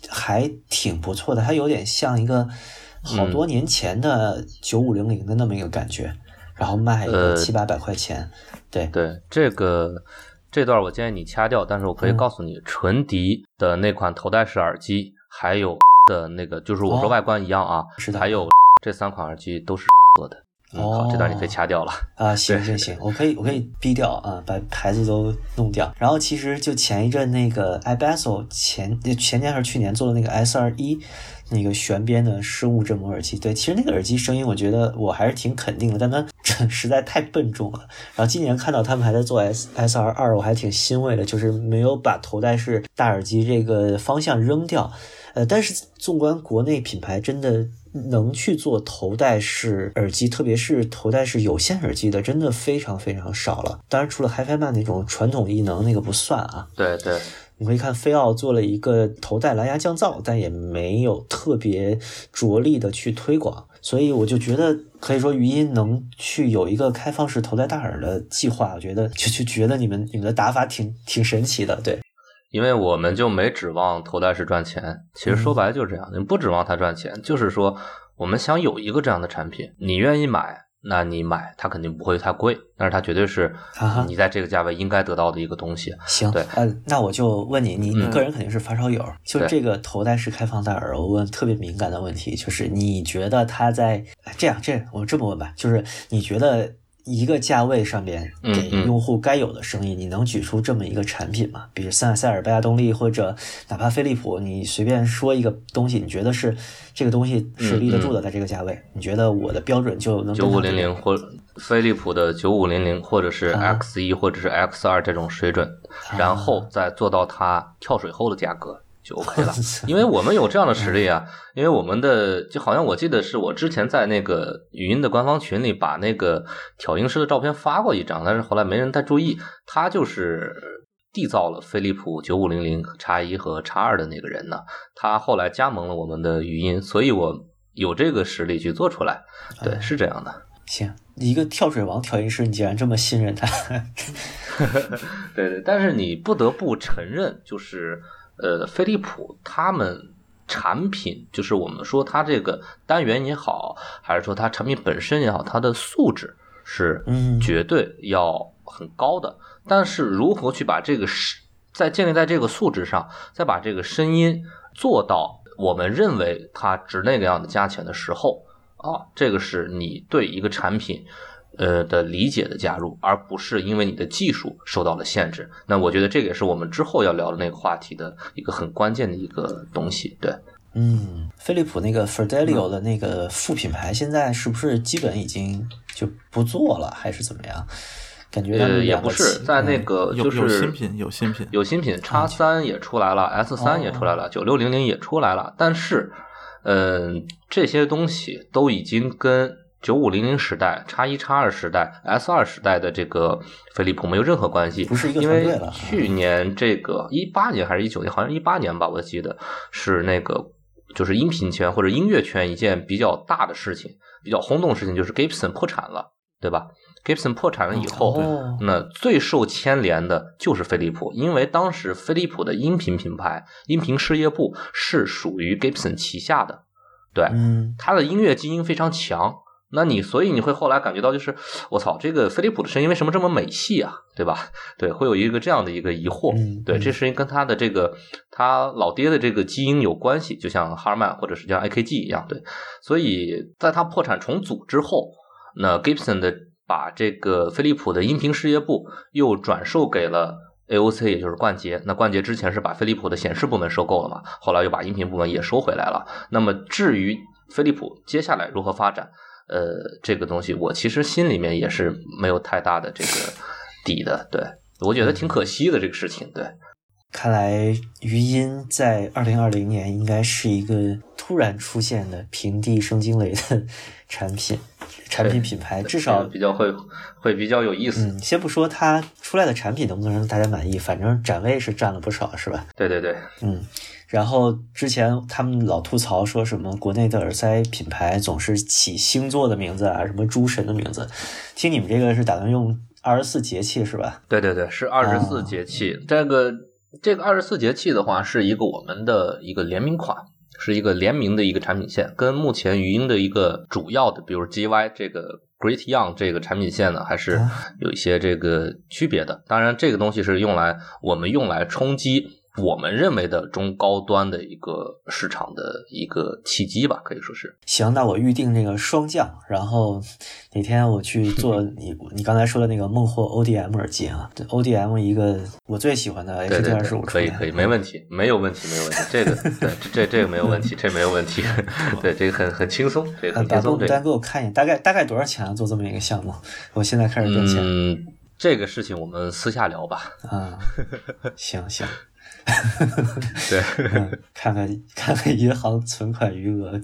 还挺不错的，它有点像一个好多年前的九五零零的那么一个感觉，然后卖个七八百块钱，对
对，这个。这段我建议你掐掉，但是我可以告诉你，纯迪的那款头戴式耳机，还有的那个，就是我说外观一样啊，
是的，
还有这三款耳机都是 [laughs] 做的。
哦，
好，这段你可以掐掉了
啊，[laughs] 行行行，我可以我可以逼掉啊，把牌子都弄掉。然后其实就前一阵那个 i b a s o 前前年还是去年做的那个 S 二一。那个旋边的生物振膜耳机，对，其实那个耳机声音，我觉得我还是挺肯定的，但它 [laughs] 实在太笨重了。然后今年看到他们还在做 S S R 二，我还挺欣慰的，就是没有把头戴式大耳机这个方向扔掉。呃，但是纵观国内品牌，真的能去做头戴式耳机，特别是头戴式有线耳机的，真的非常非常少了。当然，除了 HiFi Man 那种传统异能，那个不算啊。
对对。
你可以看飞奥做了一个头戴蓝牙降噪，但也没有特别着力的去推广，所以我就觉得可以说语音能去有一个开放式头戴大耳的计划，我觉得就就觉得你们你们的打法挺挺神奇的，对，
因为我们就没指望头戴式赚钱，其实说白了就是这样，你不指望它赚钱，就是说我们想有一个这样的产品，你愿意买。那你买它肯定不会太贵，但是它绝对是你在这个价位应该得到的一个东西。
行，
对，
呃，那我就问你，你你个人肯定是发烧友，就这个头戴式开放戴耳，我问特别敏感的问题，就是你觉得它在这样这我这么问吧，就是你觉得？一个价位上面给用户该有的声音，你能举出这么一个产品吗？比如塞塞尔、贝亚动力，或者哪怕飞利浦，你随便说一个东西，你觉得是这个东西是立得住的，在这个价位，你觉得我的标准就能
九五零零或飞利浦的九五零零，或者是 X 一或者是 X 二这种水准，然后再做到它跳水后的价格。就 OK 了，[laughs] 因为我们有这样的实力啊。因为我们的就好像我记得是我之前在那个语音的官方群里把那个调音师的照片发过一张，但是后来没人太注意。他就是缔造了飞利浦九五零零叉一和叉二的那个人呢。他后来加盟了我们的语音，所以我有这个实力去做出来。对，是这样的。
行。一个跳水王调音师，你竟然这么信任他？[laughs]
对对，但是你不得不承认，就是呃，飞利浦他们产品，就是我们说它这个单元也好，还是说它产品本身也好，它的素质是绝对要很高的。但是如何去把这个是在建立在这个素质上，再把这个声音做到我们认为它值那个样的价钱的时候啊，这个是你对一个产品。呃的理解的加入，而不是因为你的技术受到了限制。那我觉得这个也是我们之后要聊的那个话题的一个很关键的一个东西。对，
嗯，飞利浦那个 Fidelio 的那个副品牌，现在是不是基本已经就不做了，还是怎么样？感觉
呃也不是，在那个就是
有新品，有新品，
有新品叉三也出来了，S 三也出来了，九六零零也出来了。但是，嗯，这些东西都已经跟。九五零零时代、叉一叉二时代、S 二时代的这个飞利浦没有任何关系，
不是一个
团队了。去年这个一八年还是一九年，好像一八年吧，我记得是那个就是音频圈或者音乐圈一件比较大的事情，比较轰动的事情，就是 Gibson 破产了，对吧？Gibson 破产了以后，那最受牵连的就是飞利浦，因为当时飞利浦的音频品牌音频事业部是属于 Gibson 旗下的，对，它的音乐基因非常强。那你所以你会后来感觉到就是我操，这个飞利浦的声音为什么这么美系啊？对吧？[laughs] 对，会有一个这样的一个疑惑。对，这是跟他的这个他老爹的这个基因有关系，就像哈尔曼或者是像 AKG 一样。对，所以在他破产重组之后，那 Gibson 的把这个飞利浦的音频事业部又转售给了 AOC，也就是冠捷。那冠捷之前是把飞利浦的显示部门收购了嘛？后来又把音频部门也收回来了。那么至于飞利浦接下来如何发展？呃，这个东西我其实心里面也是没有太大的这个底的，对我觉得挺可惜的这个事情。对，
看来余音在二零二零年应该是一个突然出现的平地生惊雷的产品产品品牌，至少
比较会会比较有意思。
嗯，先不说它出来的产品能不能让大家满意，反正展位是占了不少，是吧？
对对对，
嗯。然后之前他们老吐槽说什么国内的耳塞品牌总是起星座的名字啊，什么诸神的名字。听你们这个是打算用二十四节气是吧？
对对对，是二十四节气。这个这个二十四节气的话，是一个我们的一个联名款，是一个联名的一个产品线，跟目前语音的一个主要的，比如 GY 这个 Great Young 这个产品线呢，还是有一些这个区别的。当然，这个东西是用来我们用来冲击。我们认为的中高端的一个市场的一个契机吧，可以说是。
行，那我预定那个双降，然后哪天我去做 [laughs] 你你刚才说的那个孟获 ODM 耳机啊，ODM 一个我最喜欢的
H 二十五，可以可以，没问题，没有问题，没有问题，这个 [laughs] 对这这个没有问题，这没有问题，[laughs] 对这个很很轻松，这个很轻松。
把单给我看一眼，大概大概多少钱啊？做这么一个项目，我现在开始赚钱。
嗯，这个事情我们私下聊吧。
啊，行行。
对，[laughs]
看看 [laughs] 看看银行存款余额，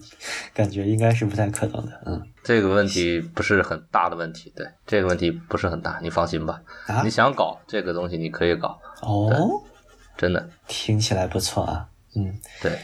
感觉应该是不太可能的。嗯，
这个问题不是很大的问题，对，这个问题不是很大，你放心吧。
啊，
你想搞这个东西，你可以搞。
哦，
真的，
听起来不错啊。嗯，
对。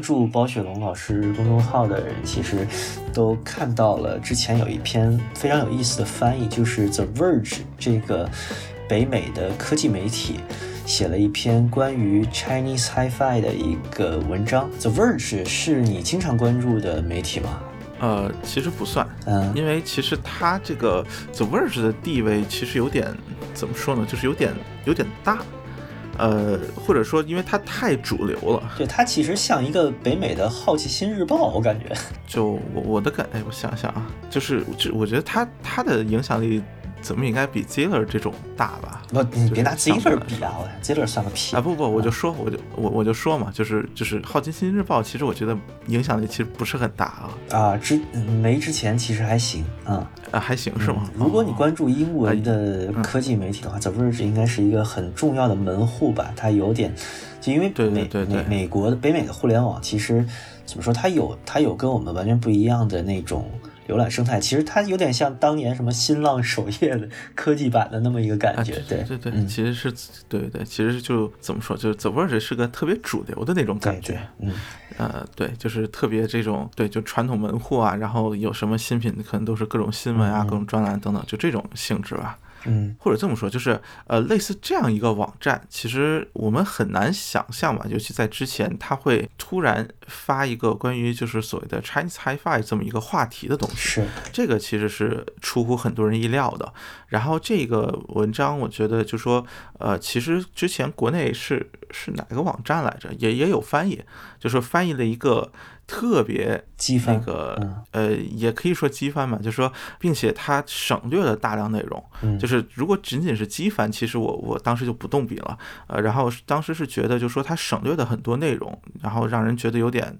关注包雪龙老师公众号的人，其实都看到了之前有一篇非常有意思的翻译，就是 The Verge 这个北美的科技媒体写了一篇关于 Chinese Hi-Fi 的一个文章。The Verge 是你经常关注的媒体吗？
呃，其实不算，
嗯，
因为其实它这个 The Verge 的地位其实有点怎么说呢，就是有点有点大，呃，或者说因为它太主流了，
对，它其实像一个北美的好奇心日报，我感觉。
就我我的感，哎，我想想啊，就是就我觉得它它的影响力。怎么应该比 Ziller 这种大吧？
不，你别拿 Ziller 比啊！我 Ziller 算个屁
啊！不不，我就说，我就我我就说嘛，就是就是《好奇心日报》，其实我觉得影响力其实不是很大啊，
啊！之没之前其实还行啊，
啊还行是吗？
如果你关注英文的
嗯
科技媒体的话，The Verge 应该是一个很重要的门户吧？它有点，就因为
对对
美
对对
美美国的北美的互联网，其实怎么说，它有它有跟我们完全不一样的那种。浏览生态其实它有点像当年什么新浪首页的科技版的那么一个感
啊，
觉，
对对对，
嗯
其实是对对，其实就怎么说，就是 The Verge 是个特别主流的那种感觉
对，，嗯，
呃，对，就是特别这种对，就传统门户啊，然后有什么新品可能都是各种新闻啊、
嗯
各种专栏等等，就这种性质吧。
嗯。
或者这么说，就是呃，类似这样一个网站，其实我们很难想象吧，尤其在之前，它会突然发一个关于就是所谓的 Chinese Hi-Fi 这么一个话题的东西，
是，
这个其实是出乎很多人意料的。然后这个文章，我觉得就说，呃，其实之前国内是是哪个网站来着，也也有翻译，就说翻译了一个特别那
激翻，
个
嗯。
呃，也可以说机翻嘛，就是说，并且它省略了大量内容。
嗯，
就是如果仅仅是机翻，其实我我当时就不动笔了，呃，然后当时是觉得，就是说它省略的很多内容，然后让人觉得有点，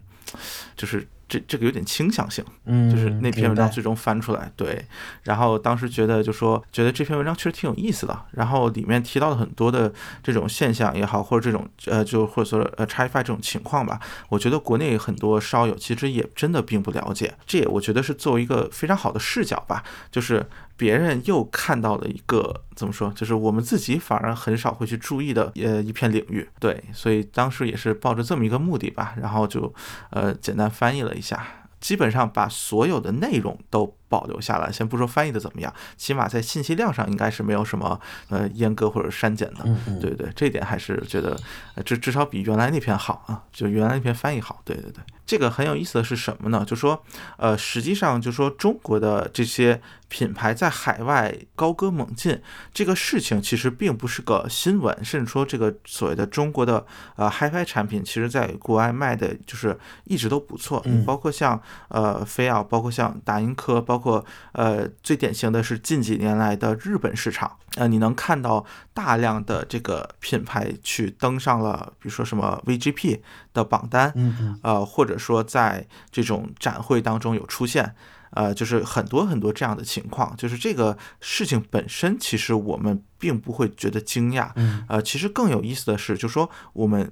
就是这这个有点倾向性，
嗯，
就是那篇文章最终翻出来，对，然后当时觉得就说觉得这篇文章确实挺有意思的，然后里面提到了很多的这种现象也好，或者这种呃就或者说呃 i f i 这种情况吧，我觉得国内很多烧友其实也真的并不了解，这也我觉得是作为一个非常好的视角吧，就是别人又看到了一个怎么说，就是我们自己反而很少会去注意的呃一片领域，对，所以当时也是抱着这么一个目的吧，然后就呃简单翻译了一下。基本上把所有的内容都保留下来，先不说翻译的怎么样，起码在信息量上应该是没有什么呃阉割或者删减的。对对，这一点还是觉得，呃，至至少比原来那篇好啊，就原来那篇翻译好。对对对，这个很有意思的是什么呢？就说，呃，实际上就说中国的这些品牌在海外高歌猛进，这个事情其实并不是个新闻，甚至说这个所谓的中国的呃 HiFi 产品，其实在国外卖的就是一直都不错，
嗯
包括像呃飞奥，包括像达英科，包括呃最典型的是近几年来的日本市场，呃，你能看到大量的这个品牌去登上了，比如说什么 VGP 的榜单，
嗯嗯
呃，或者说在这种展会当中有出现，呃，就是很多很多这样的情况，就是这个事情本身，其实我们并不会觉得惊讶，
嗯。
呃，其实更有意思的是，就是说我们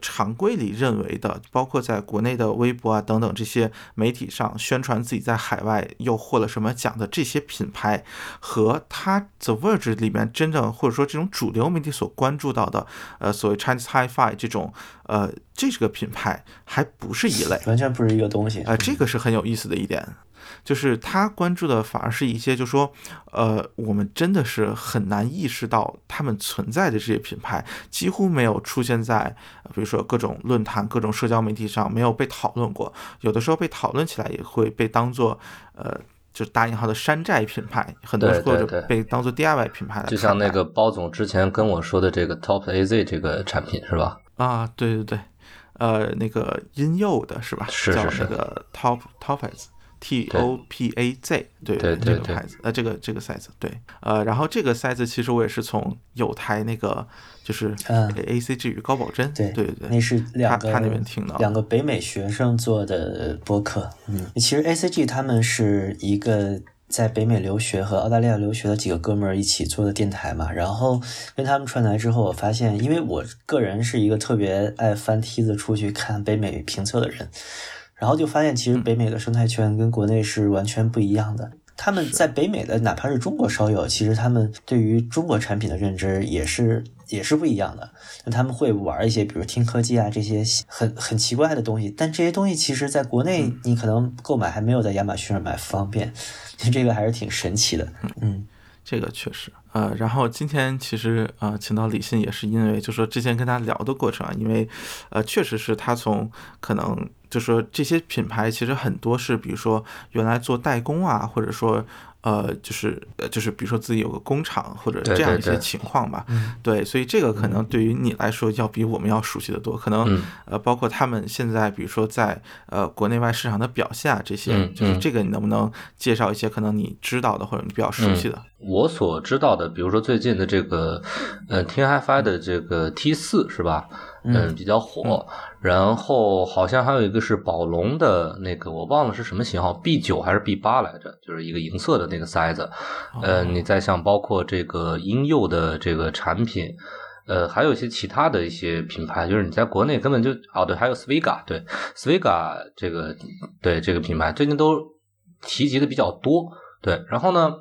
常规里认为的，包括在国内的微博啊等等这些媒体上宣传自己在海外又获了什么奖的这些品牌，和它 The Verge 里面真正或者说这种主流媒体所关注到的，呃，所谓 Chinese Hi-Fi 这种，呃，这个品牌还不是一类。
完全不是一个东西。
呃，这个是很有意思的一点，就是他关注的反而是一些，就说，呃，我们真的是很难意识到他们存在的这些品牌，几乎没有出现在，呃比如说各种论坛、各种社交媒体上，没有被讨论过。有的时候被讨论起来，也会被当做，呃，就大引号的山寨品牌，很多或者
对对对
被当做 DIY 品牌。
就像那个包总之前跟我说的这个 Top AZ 这个产品是吧？
啊，对对对，呃，那个婴幼的是吧？是
是是是
那个 Top Topaz。T O P A Z，对
对对
这个牌子，呃，这个这个 size，对，呃，然后这个 size 其实我也是从有台那个就是
嗯
A C G 与高保真，
对
对对
那是两个
他他那边听到
两个北美学生做的播客。嗯，其实 ACG 他们是一个在北美留学和澳大利亚留学的几个哥们儿一起做的电台嘛。然后跟他们串台之后，我发现，因为我个人是一个特别爱翻梯子出去看北美评测的人，然后就发现，其实北美的生态圈跟国内是完全不一样的。他们在北美的，哪怕是中国烧友，其实他们对于中国产品的认知也是也是不一样的。那他们会玩一些，比如听科技啊这些很很奇怪的东西，但这些东西其实在国内你可能购买还没有在亚马逊上买方便，[laughs] 这个还是挺神奇的。嗯，
这个确实。呃，然后今天其实呃，请到李信也是因为，就说之前跟他聊的过程啊，因为呃，确实是他从可能就是说这些品牌其实很多是，比如说原来做代工啊，或者说。呃，就是呃，就是比如说自己有个工厂或者这样一些情况吧，对，所以这个可能对于你来说要比我们要熟悉的多，可能呃，包括他们现在比如说在呃国内外市场的表现啊，这些，就是这个你能不能介绍一些可能你知道的或者你比较熟悉的？
我所知道的，比如说最近的这个呃天 HiFi 的这个 T 四是吧？嗯，比较火。然后好像还有一个是宝龙的那个，我忘了是什么型号，B 九还是 B 八来着，就是一个银色的那个塞子。呃，你再像包括这个婴幼的这个产品，呃，还有一些其他的一些品牌，就是你在国内根本就哦对，还有 Sviga，对 Sviga 这个对这个品牌最近都提及的比较多。对，然后呢，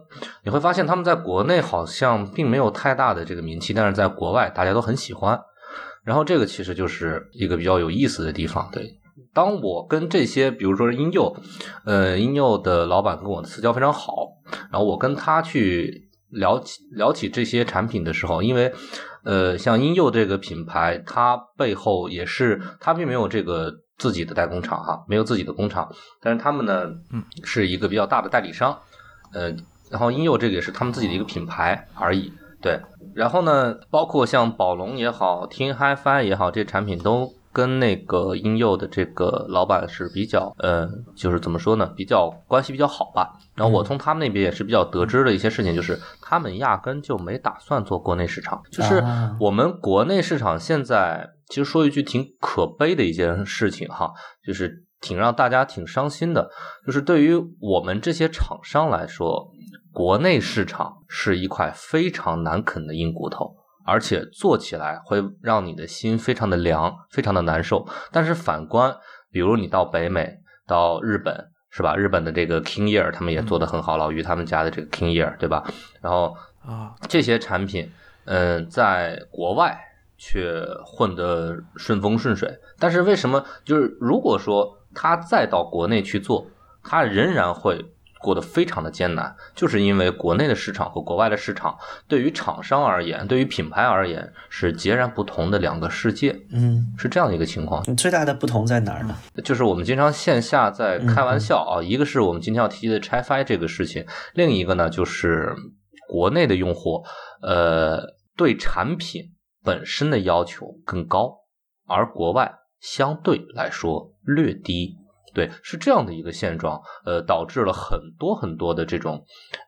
你会发现他们在国内好像并没有太大的这个名气，但是在国外大家都很喜欢。然后这个其实就是一个比较有意思的地方。对，当我跟这些，比如说是婴幼，呃，英佑的老板跟我的私交非常好，然后我跟他去聊起聊起这些产品的时候，因为，呃，像英佑这个品牌，它背后也是它并没有这个自己的代工厂哈，没有自己的工厂，但是他们呢，嗯，是一个比较大的代理商，呃，然后婴幼这个也是他们自己的一个品牌而已，对。然后呢，包括像宝龙也好，听 HiFi 也好，这产品都跟那个婴幼的这个老板是比较，呃，就是怎么说呢，比较关系比较好吧。然后我从他们那边也是比较得知的一些事情，就是他们压根就没打算做国内市场。就是我们国内市场现在，其实说一句挺可悲的一件事情哈，就是挺让大家挺伤心的，就是对于我们这些厂商来说。国内市场是一块非常难啃的硬骨头，而且做起来会让你的心非常的凉，非常的难受。但是反观，比如你到北美、到日本，是吧？日本的这个 King Year 他们也做得很好，老于他们家的这个 King Year，对吧？然后
啊，
这些产品，嗯，在国外却混得顺风顺水。但是为什么？就是如果说他再到国内去做，他仍然会。过得非常的艰难，就是因为国内的市场和国外的市场对于厂商而言，对于品牌而言是截然不同的两个世界。
嗯，
是这样的一个情况。
最大的不同在哪儿呢？
就是我们经常线下在开玩笑啊，一个是我们今天要提及的拆 fi 这个事情，另一个呢就是国内的用户，呃，对产品本身的要求更高，而国外相对来说略低。对，是这样的一个现状，呃，导致了很多很多的这种，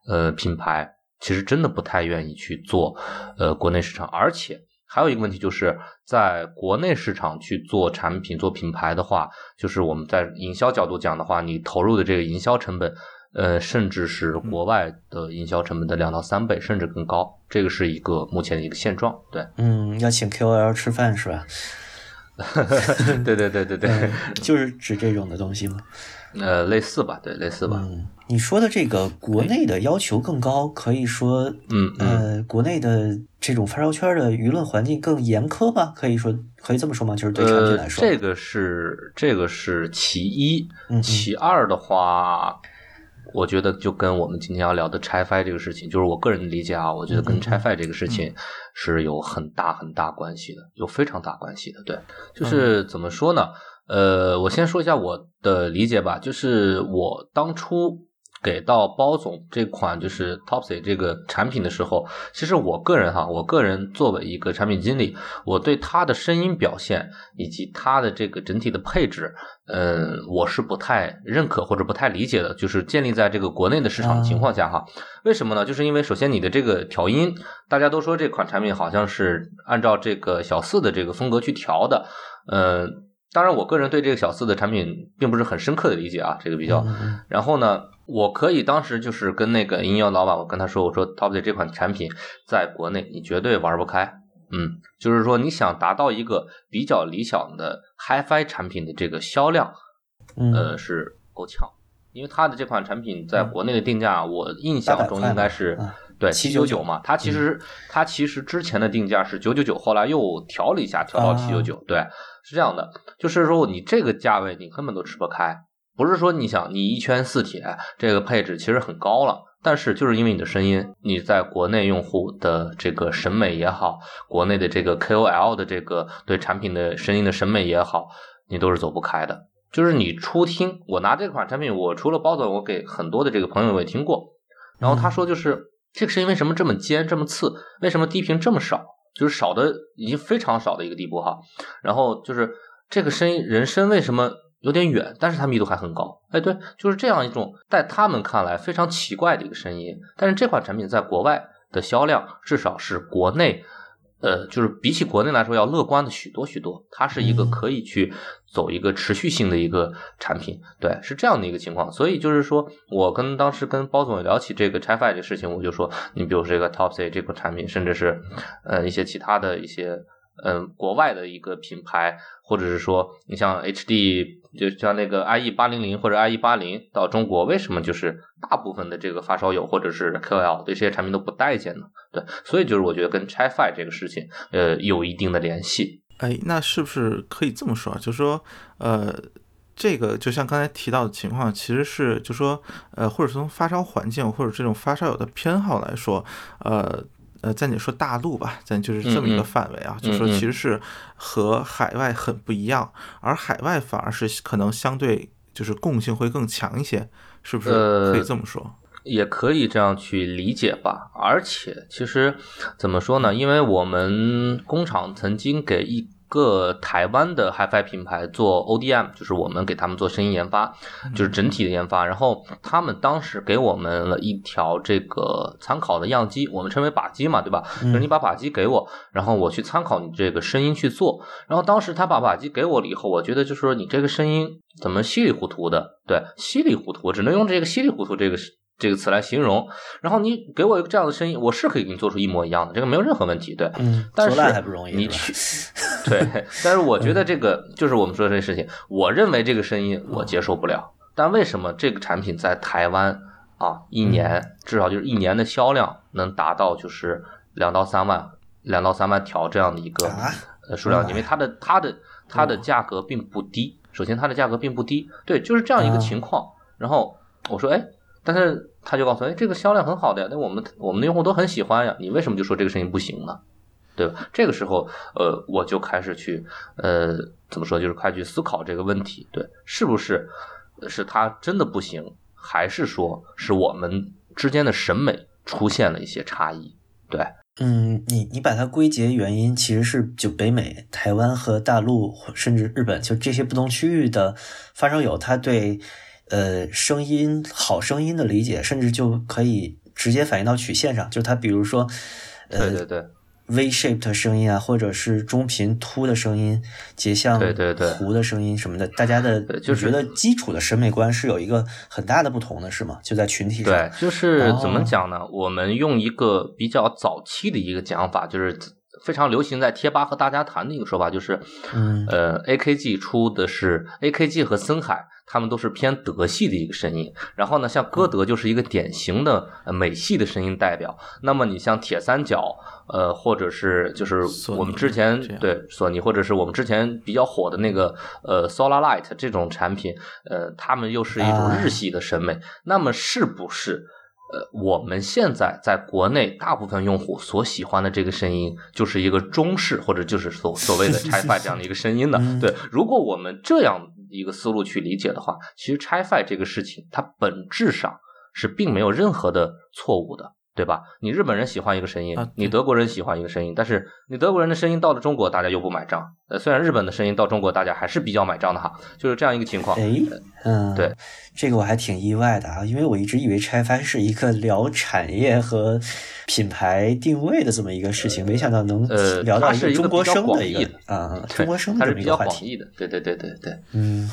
呃，品牌其实真的不太愿意去做，呃，国内市场，而且还有一个问题就是在国内市场去做产品、做品牌的话，就是我们在营销角度讲的话，你投入的这个营销成本，呃，甚至是国外的营销成本的两到三倍，甚至更高，这个是一个目前的一个现状。对，
嗯，要请 KOL 吃饭是吧？[laughs]
对对对对对，
就是指这种的东西吗？
呃，类似吧，对，类似吧。
嗯，你说的这个国内的要求更高，可以说，
嗯
呃，国内的这种发烧圈的舆论环境更严苛吧？可以说，可以这么说吗？就是对产品来说，
这个是这个是其一，
嗯，
其二的话。我觉得就跟我们今天要聊的拆 fi 这个事情，就是我个人的理解啊，我觉得跟拆 fi 这个事情是有很大很大关系的，有非常大关系的。对，就是怎么说呢？呃，我先说一下我的理解吧，就是我当初。给到包总这款就是 Topsy 这个产品的时候，其实我个人哈，我个人作为一个产品经理，我对它的声音表现以及它的这个整体的配置，嗯，我是不太认可或者不太理解的。就是建立在这个国内的市场情况下哈，为什么呢？就是因为首先你的这个调音，大家都说这款产品好像是按照这个小四的这个风格去调的，嗯，当然我个人对这个小四的产品并不是很深刻的理解啊，这个比较，然后呢。我可以当时就是跟那个音乐老板，我跟他说，我说 Topsy 这款产品在国内你绝对玩不开，嗯，就是说你想达到一个比较理想的 HiFi 产品的这个销量，呃，是够呛，因为它的这款产品在国内的定价，我印象中应该是对七九九嘛。它其实它其实之前的定价是九九九，后来又调了一下，调到七九九。对，是这样的，就是说你这个价位你根本都吃不开。不是说你想你一圈四铁这个配置其实很高了，但是就是因为你的声音，你在国内用户的这个审美也好，国内的这个 KOL 的这个对产品的声音的审美也好，你都是走不开的。就是你初听，我拿这款产品，我除了包总，我给很多的这个朋友也听过，然后他说就是这个声音为什么这么尖这么刺，为什么低频这么少，就是少的已经非常少的一个地步哈。然后就是这个声音人声为什么？有点远，但是它密度还很高。哎，对，就是这样一种在他们看来非常奇怪的一个声音。但是这款产品在国外的销量至少是国内，呃，就是比起国内来说要乐观的许多许多。它是一个可以去走一个持续性的一个产品，对，是这样的一个情况。所以就是说我跟当时跟包总聊起这个拆 fi 这事情，我就说，你比如这个 Topsy 这款产品，甚至是呃一些其他的一些。嗯，国外的一个品牌，或者是说，你像 HD，就像那个 IE 八零零或者 IE 八零到中国，为什么就是大部分的这个发烧友或者是 KOL 对这些产品都不待见呢？对，所以就是我觉得跟拆 Fi 这个事情，呃，有一定的联系。
哎，那是不是可以这么说？就是说，呃，这个就像刚才提到的情况，其实是就说，呃，或者从发烧环境或者这种发烧友的偏好来说，呃。呃，在你说大陆吧，咱就是这么一个范围啊，就说其实是和海外很不一样，而海外反而是可能相对就是共性会更强一些，是不是可以这么说？
也可以这样去理解吧。而且其实怎么说呢？因为我们工厂曾经给一。个台湾的 HiFi 品牌做 ODM，就是我们给他们做声音研发，就是整体的研发。然后他们当时给我们了一条这个参考的样机，我们称为靶机嘛，对吧？就是你把靶机给我，然后我去参考你这个声音去做。然后当时他把靶机给我了以后，我觉得就是说你这个声音怎么稀里糊涂的？对，稀里糊涂，只能用这个稀里糊涂这个。这个词来形容，然后你给我一个这样的声音，我是可以给你做出一模一样的，这个没有任何问题，对。
嗯，
但是
还不容易，
你去，对。但是我觉得这个就是我们说的这事情，我认为这个声音我接受不了。但为什么这个产品在台湾啊，一年至少就是一年的销量能达到就是两到三万，两到三万条这样的一个呃数量？因为它的它的它的价格并不低，首先它的价格并不低，对，就是这样一个情况。然后我说，哎。但是他就告诉，哎，这个销量很好的呀，那我们我们的用户都很喜欢呀，你为什么就说这个声音不行呢？对吧？这个时候，呃，我就开始去，呃，怎么说，就是开始去思考这个问题，对，是不是是他真的不行，还是说是我们之间的审美出现了一些差异？对，
嗯，你你把它归结原因，其实是就北美、台湾和大陆，甚至日本，就这些不同区域的发烧友，他对。呃，声音好声音的理解，甚至就可以直接反映到曲线上。就它，比如说，
对对对
，V shaped 声音啊，或者是中频凸的声音，结像弧的声音什么的，大家的就觉得基础的审美观是有一个很大的不同的，是吗？就在群体上。
对，就是怎么讲呢？我们用一个比较早期的一个讲法，就是非常流行在贴吧和大家谈的一个说法，就是，呃，AKG 出的是 AKG 和森海。他们都是偏德系的一个声音，然后呢，像歌德就是一个典型的美系的声音代表。那么你像铁三角，呃，或者是就是我们之前对索尼，或者是我们之前比较火的那个呃 Solar Light 这种产品，呃，他们又是一种日系的审美。那么是不是呃我们现在在国内大部分用户所喜欢的这个声音，就是一个中式或者就是所所谓的拆 i 这样的一个声音呢？对，如果我们这样。一个思路去理解的话，其实拆 fi 这个事情，它本质上是并没有任何的错误的。对吧？你日本人喜欢一个声音，你德国人喜欢一个声音，但是你德国人的声音到了中国，大家又不买账。呃，虽然日本的声音到中国，大家还是比较买账的哈，就是这样一个情况。
哎，嗯，
对，
这个我还挺意外的啊，因为我一直以为拆翻是一个聊产业和品牌定位的这么一个事情，没想到能聊到一个中国声的一个啊，中国声的这么一个话题。
对对对对对，
嗯。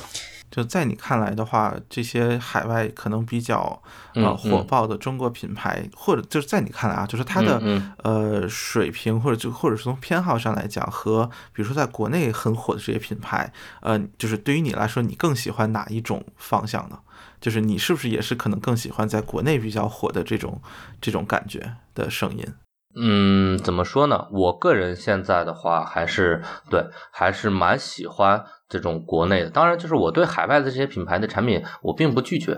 就在你看来的话，这些海外可能比较呃火爆的中国品牌，或者就是在你看来啊，就是它的呃水平，或者就或者是从偏好上来讲，和比如说在国内很火的这些品牌，呃，就是对于你来说，你更喜欢哪一种方向呢？就是你是不是也是可能更喜欢在国内比较火的这种这种感觉的声音？
嗯，怎么说呢？我个人现在的话，还是对，还是蛮喜欢这种国内的。当然，就是我对海外的这些品牌的产品，我并不拒绝，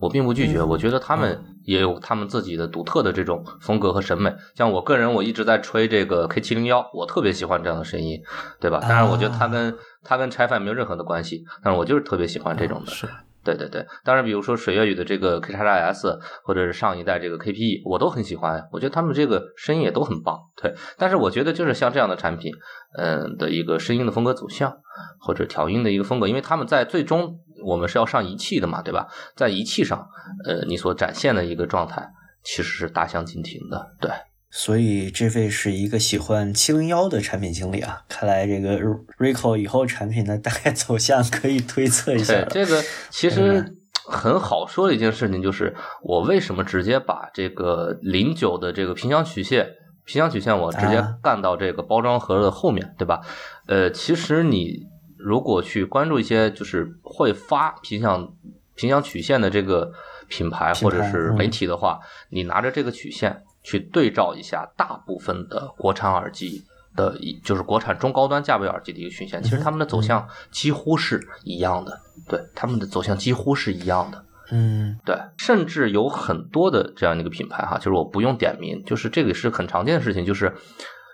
我并不拒绝。我觉得他们也有他们自己的独特的这种风格和审美。像我个人，我一直在吹这个 K 七零幺，我特别喜欢这样的声音，对吧？当然，我觉得它跟它跟拆饭没有任何的关系，但是我就是特别喜欢这种的。
是。
对对对，当然，比如说水月雨的这个 K 叉叉 S，或者是上一代这个 KPE，我都很喜欢。我觉得他们这个声音也都很棒。对，但是我觉得就是像这样的产品，嗯，的一个声音的风格走向，或者调音的一个风格，因为他们在最终我们是要上仪器的嘛，对吧？在仪器上，呃，你所展现的一个状态其实是大相径庭的。对。
所以这位是一个喜欢七零幺的产品经理啊，看来这个 Rico 以后产品的大概走向可以推测一下。
这个其实很好说的一件事情就是，我为什么直接把这个零九的这个频响曲线，频响曲线我直接干到这个包装盒的后面，对吧？呃，其实你如果去关注一些就是会发频响频响曲线的这个品牌或者是媒体的话，你拿着这个曲线。去对照一下大部分的国产耳机的一，就是国产中高端价位耳机的一个曲线，其实他们的走向几乎是一样的，对，他们的走向几乎是一样的，
嗯，
对，甚至有很多的这样一个品牌哈，就是我不用点名，就是这个是很常见的事情，就是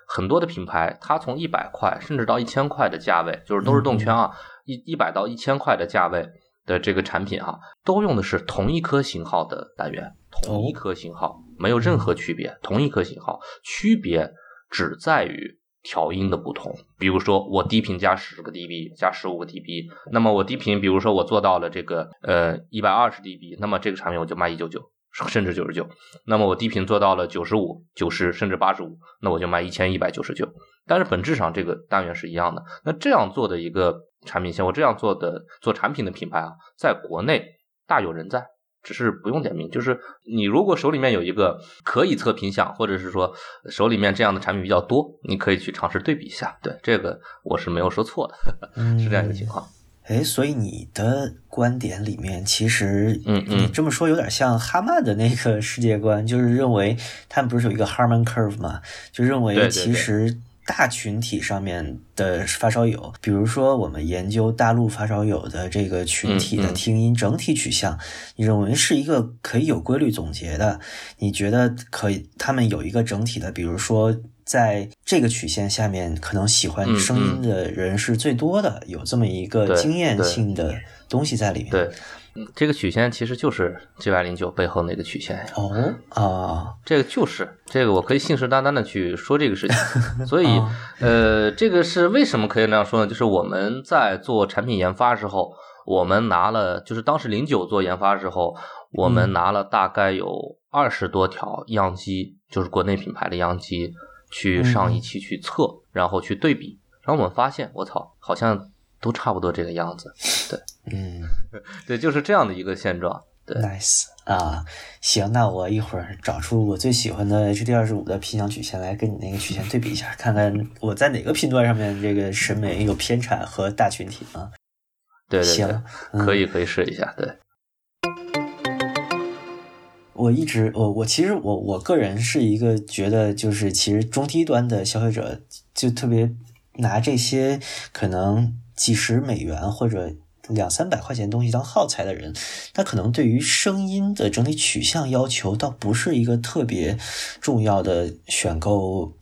很多的品牌，它从一百块甚至到一千块的价位，就是都是动圈啊，一一百到一千块的价位的这个产品哈，都用的是同一颗型号的单元，同一颗型号。没有任何区别，同一颗型号，区别只在于调音的不同。比如说，我低频加十个 dB，加十五个 dB，那么我低频，比如说我做到了这个呃一百二十 dB，那么这个产品我就卖一九九，甚至九十九。那么我低频做到了九十五、九十甚至八十五，那我就卖一千一百九十九。但是本质上这个单元是一样的。那这样做的一个产品线，我这样做的做产品的品牌啊，在国内大有人在。只是不用点名，就是你如果手里面有一个可以测评项，或者是说手里面这样的产品比较多，你可以去尝试对比一下。对这个我是没有说错的，[laughs] 是这样一个情况。
哎，所以你的观点里面，其实
嗯嗯，
你这么说有点像哈曼的那个世界观，就是认为他们不是有一个 Harman Curve 嘛，就认为其实。大群体上面的发烧友，比如说我们研究大陆发烧友的这个群体的听音整体取向，你认为是一个可以有规律总结的？你觉得可以？他们有一个整体的，比如说在这个曲线下面，可能喜欢声音的人是最多的，有这么一个经验性的东西在里面。
对。这个曲线其实就是 G Y 零九背后那个曲线
哦啊，
这个就是这个，我可以信誓旦旦的去说这个事情。[laughs] 所以，呃，这个是为什么可以那样说呢？就是我们在做产品研发时候，我们拿了，就是当时零九做研发时候，我们拿了大概有二十多条样机，就是国内品牌的样机，去上仪器去测，然后去对比，然后我们发现，我操，好像。都差不多这个样子，对，
嗯，[laughs]
对，就是这样的一个现状。对
，nice 啊，行，那我一会儿找出我最喜欢的 HD 二十五的频响曲线来跟你那个曲线对比一下，看看我在哪个频段上面这个审美有偏差和大群体啊。
对对
对，行，
可以可以试一下。对，
我一直我我其实我我个人是一个觉得就是其实中低端的消费者就特别拿这些可能。几十美元或者两三百块钱东西当耗材的人，他可能对于声音的整体取向要求倒不是一个特别重要的选购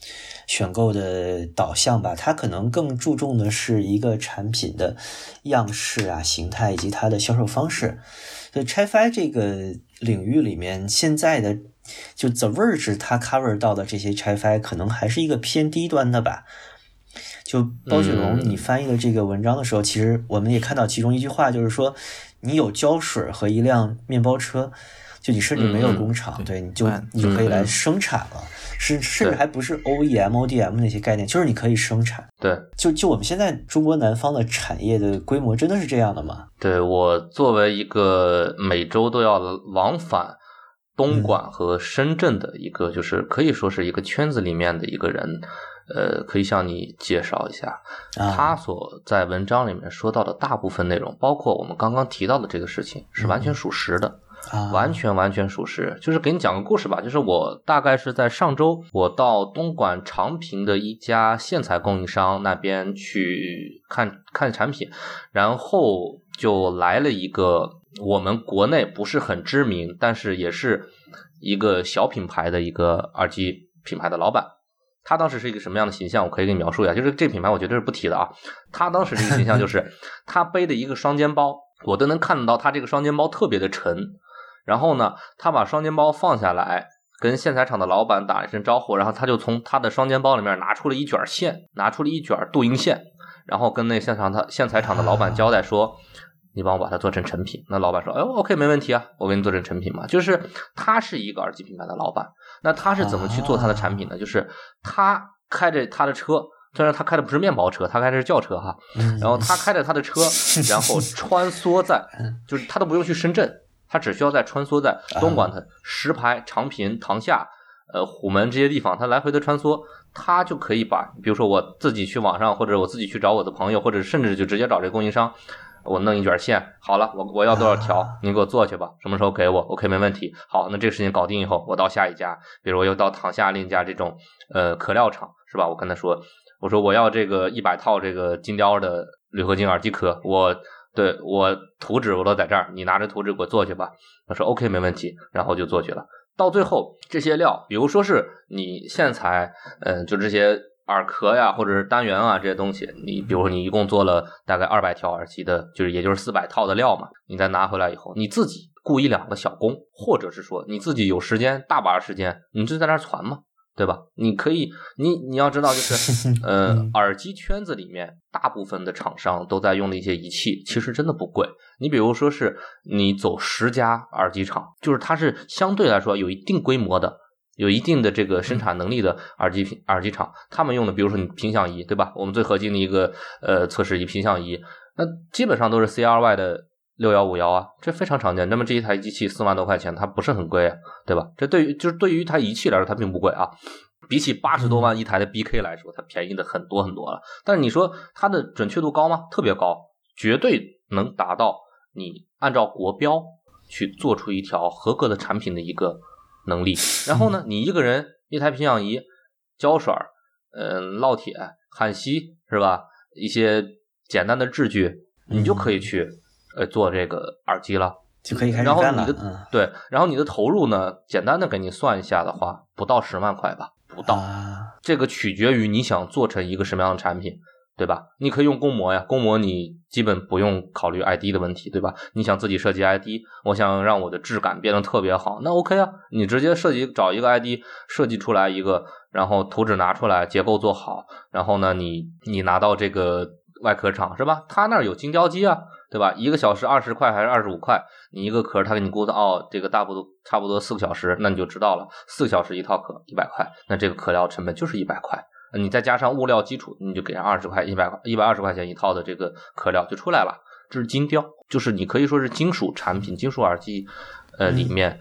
选购的导向吧。他可能更注重的是一个产品的样式啊、形态以及它的销售方式。所以拆 Fi 这个领域里面，现在的就 The Verge 它 cover 到的这些拆 Fi 可能还是一个偏低端的吧。就包雪龙，你翻译的这个文章的时候，其实我们也看到其中一句话，就是说，你有胶水和一辆面包车，就你甚至没有工厂，
对
对，你就
嗯
你就可以来生产了，是甚至还不是 OEM、ODM 那些概念，就是你可以生产。
对，
就就我们现在中国南方的产业的规模真的是这样的吗？
对我作为一个每周都要往返东莞和深圳的一个，就是可以说是一个圈子里面的一个人，呃，可以向你介绍一下，
啊
他所在文章里面说到的大部分内容，包括我们刚刚提到的这个事情，是完全属实的。
啊，
完全完全属实，就是给你讲个故事吧。就是我大概是在上周，我到东莞长平的一家线材供应商那边去看看产品，然后就来了一个我们国内不是很知名，但是也是一个小品牌的一个耳机品牌的老板。他当时是一个什么样的形象？我可以给你描述一下。就是这品牌，我绝对是不提的啊。他当时这个形象就是 [laughs] 他背的一个双肩包，我都能看得到他这个双肩包特别的沉。然后呢，他把双肩包放下来，跟线材厂的老板打了一声招呼，然后他就从他的双肩包里面拿出了一卷线，拿出了一卷镀银线，然后跟那线厂的线材厂的老板交代说。你帮我把它做成成品。那老板说：“哎，OK，没问题啊，我给你做成成品嘛。”就是他是一个耳机品牌的老板，那他是怎么去做他的产品呢？就是他开着他的车，虽然他开的不是面包车，他开的是轿车哈，
嗯
然后他开着他的车，[laughs] 然后穿梭在，就是他都不用去深圳，他只需要在穿梭在东莞的石牌、长平、塘下、呃虎门这些地方，他来回的穿梭，他就可以把，比如说我自己去网上，或者我自己去找我的朋友，或者甚至就直接找这个供应商。我弄一卷线，好了，我我要多少条，你给我做去吧，什么时候给我？OK，没问题。好，那这个事情搞定以后，我到下一家，比如我又到塘下另一家这种呃壳料厂，是吧？我跟他说，我说我要这个一百套这个金雕的铝合金耳机壳，我对我图纸我都在这儿，你拿着图纸给我做去吧。他说 OK，没问题，然后就做去了。到最后这些料，比如说是你线材，嗯、就这些。耳壳呀，或者是单元啊这些东西，你比如说你一共做了大概二百条耳机的，就是也就是四百套的料嘛，你再拿回来以后，你自己雇一两个小工，或者是说你自己有时间大把时间，你就在那儿传嘛，对吧？你可以，你你要知道，就是 [laughs] 呃，耳机圈子里面大部分的厂商都在用的一些仪器，其实真的不贵。你比如说是你走十家耳机厂，就是它是相对来说有一定规模的。有一定的这个生产能力的耳机品耳机厂，他们用的，比如说你频响仪，对吧？我们最核心的一个呃测试仪频响仪，那基本上都是 CRY 的六幺五幺啊，这非常常见。那么这一台机器四万多块钱，它不是很贵啊，对吧？这对于就是对于一台仪器来说，它并不贵啊。比起八十多万一台的 BK 来说，它便宜的很多很多了。但是你说它的准确度高吗？特别高，绝对能达到你按照国标去做出一条合格的产品的一个。能力，[laughs] 然后呢，你一个人一台平响仪、胶水儿、嗯、烙铁、焊锡是吧？一些简单的制具，你就可以去呃做这个耳机了，
就可以开始
然后
干了。
你的、
嗯、
对，然后你的投入呢，简单的给你算一下的话，不到十万块吧，不到。
啊、
这个取决于你想做成一个什么样的产品。对吧？你可以用公模呀，公模你基本不用考虑 ID 的问题，对吧？你想自己设计 ID，我想让我的质感变得特别好，那 OK 啊，你直接设计找一个 ID 设计出来一个，然后图纸拿出来，结构做好，然后呢，你你拿到这个外壳厂是吧？他那儿有精雕机啊，对吧？一个小时二十块还是二十五块？你一个壳他给你估的哦，这个大不多差不多四个小时，那你就知道了，四个小时一套壳一百块，那这个壳料成本就是一百块。你再加上物料基础，你就给上二十块、一百块、一百二十块钱一套的这个壳料就出来了。这是精雕，就是你可以说是金属产品、金属耳机，呃，里面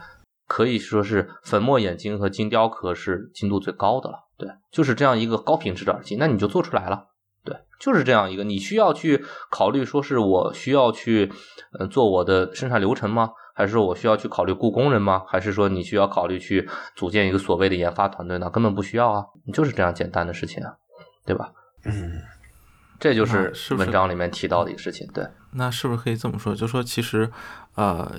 可以说是粉末眼睛和金雕壳是精度最高的了。对，就是这样一个高品质的耳机，那你就做出来了。对，就是这样一个，你需要去考虑说是我需要去呃做我的生产流程吗？还是说我需要去考虑雇工人吗？还是说你需要考虑去组建一个所谓的研发团队呢？根本不需要啊，你就是这样简单的事情啊，对吧？
嗯，
这就是
是
文章里面提到的一个事情。对，
那是不是可以这么说？就说其实，呃，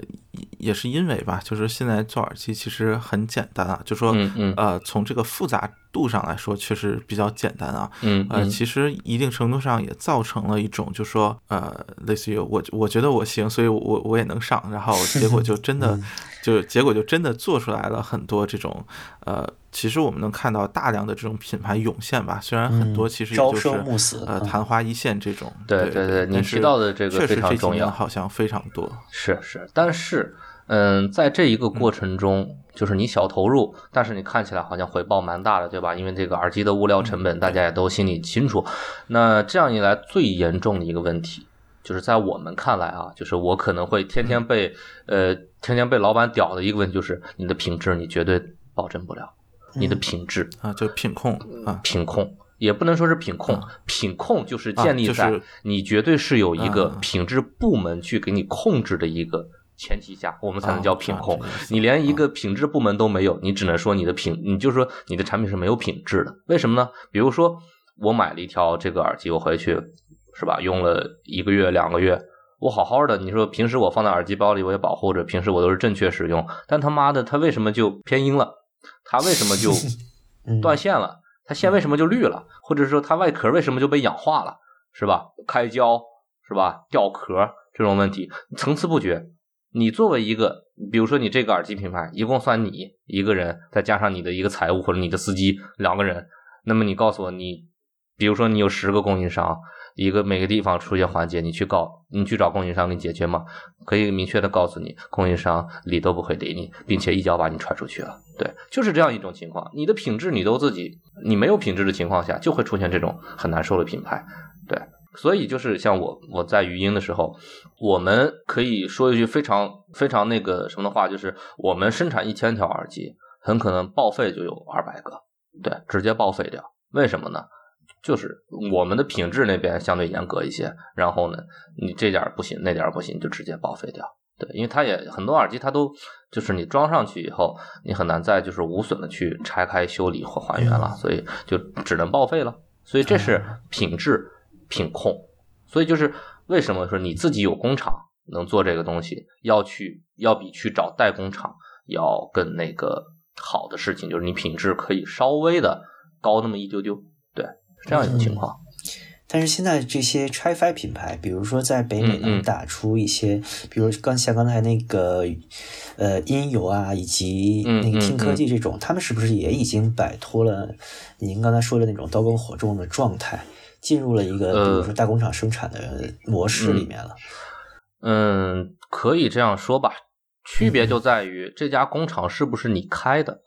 也是因为吧，就是现在做耳机其实很简单啊，就说
嗯嗯
呃，从这个复杂度上来说，确实比较简单啊。
嗯
呃，其实一定程度上也造成了一种，就说呃，类似于我我觉得我行，所以我我也能上，然后结果就真的 [laughs] 就结果就真的做出来了很多这种呃，其实我们能看到大量的这种品牌涌现吧，虽然很多其实也
朝
就是
生暮死
呃
嗯
昙花一现这种。
对
对
对对你提到的这个非常重要
好像非常多。
是是，但是嗯，在这一个过程中，就是你小投入，但是你看起来好像回报蛮大的，对吧？因为这个耳机的物料成本，大家也都心里清楚。那这样一来，最严重的一个问题，就是在我们看来啊，就是我可能会天天被呃天天被老板屌的一个问题，就是你的品质你绝对保证不了，你的品质
啊，就品控啊，
品控也不能说是品控，品控就是建立
在
你绝对是有一个品质部门去给你控制的一个。前提下，我们才能叫品控。你连一个品质部门都没有，你只能说你的品，你就说你的产品是没有品质的。为什么呢？比如说，我买了一条这个耳机，我回去是吧，用了一个月、两个月，我好好的，你说平时我放在耳机包里，我也保护着，平时我都是正确使用。但他妈的，它为什么就偏音了？它为什么就 [laughs] 断线了？它线为什么就绿了？或者说它外壳为什么就被氧化了？是吧？开胶是吧？掉壳这种问题层出不穷。你作为一个，比如说你这个耳机品牌，一共算你一个人，再加上你的一个财务或者你的司机两个人，那么你告诉我，你比如说你有十个供应商，一个每个地方出现环节，你去告，你去找供应商给你解决吗？可以明确的告诉你，供应商理都不会理你，并且一脚把你踹出去了。对，就是这样一种情况，你的品质你都自己，你没有品质的情况下，就会出现这种很难受的品牌。对。所以就是像我我在语音的时候，我们可以说一句非常非常那个什么的话，就是我们生产一千条耳机，很可能报废就有二百个，对，直接报废掉。为什么呢？就是我们的品质那边相对严格一些，然后呢，你这点不行，那点不行，就直接报废掉。对，因为它也很多耳机它都就是你装上去以后，你很难再就是无损的去拆开修理或还原了，所以就只能报废了。所以这是品质。品控，所以就是为什么说你自己有工厂能做这个东西，要去要比去找代工厂要更那个好的事情，就是你品质可以稍微的高那么一丢丢，对，是这样一个情况。
但是现在这些拆 fi 品牌，比如说在北美能打出一些，比如刚像刚才那个呃音游啊，以及那个听科技这种，他们是不是也已经摆脱了您刚才说的那种刀耕火种的状态？进入了一个，比如说大工厂生产的模式里面了。
嗯，可以这样说吧。区别就在于这家工厂是不是你开的？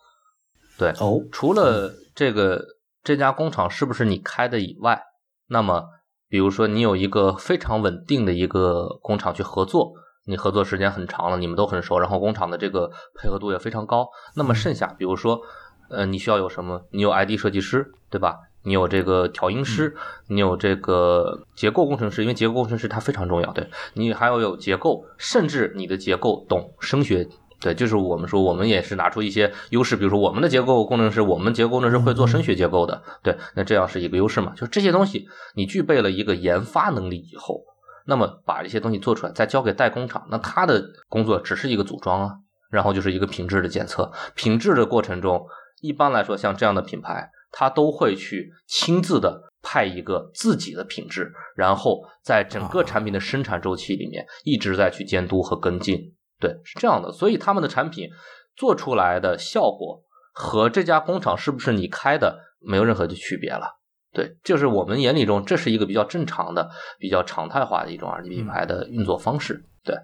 对
哦。
除了这个这家工厂是不是你开的以外，那么比如说你有一个非常稳定的一个工厂去合作，你合作时间很长了，你们都很熟，然后工厂的这个配合度也非常高。那么剩下，比如说，呃，你需要有什么？你有 ID 设计师，对吧？你有这个调音师，你有这个结构工程师，因为结构工程师他非常重要。对你还要有结构，甚至你的结构懂声学，对，就是我们说我们也是拿出一些优势，比如说我们的结构工程师，我们结构工程师会做声学结构的，对，那这样是一个优势嘛？就这些东西，你具备了一个研发能力以后，那么把这些东西做出来，再交给代工厂，那他的工作只是一个组装啊，然后就是一个品质的检测，品质的过程中，一般来说像这样的品牌。他都会去亲自的派一个自己的品质，然后在整个产品的生产周期里面一直在去监督和跟进。对，是这样的。所以他们的产品做出来的效果和这家工厂是不是你开的没有任何的区别了。对，就是我们眼里中这是一个比较正常的、比较常态化的一种耳机品牌的运作方式。对。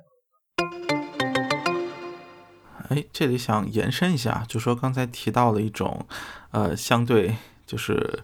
哎，这里想延伸一下，就说刚才提到了一种，呃，相对就是。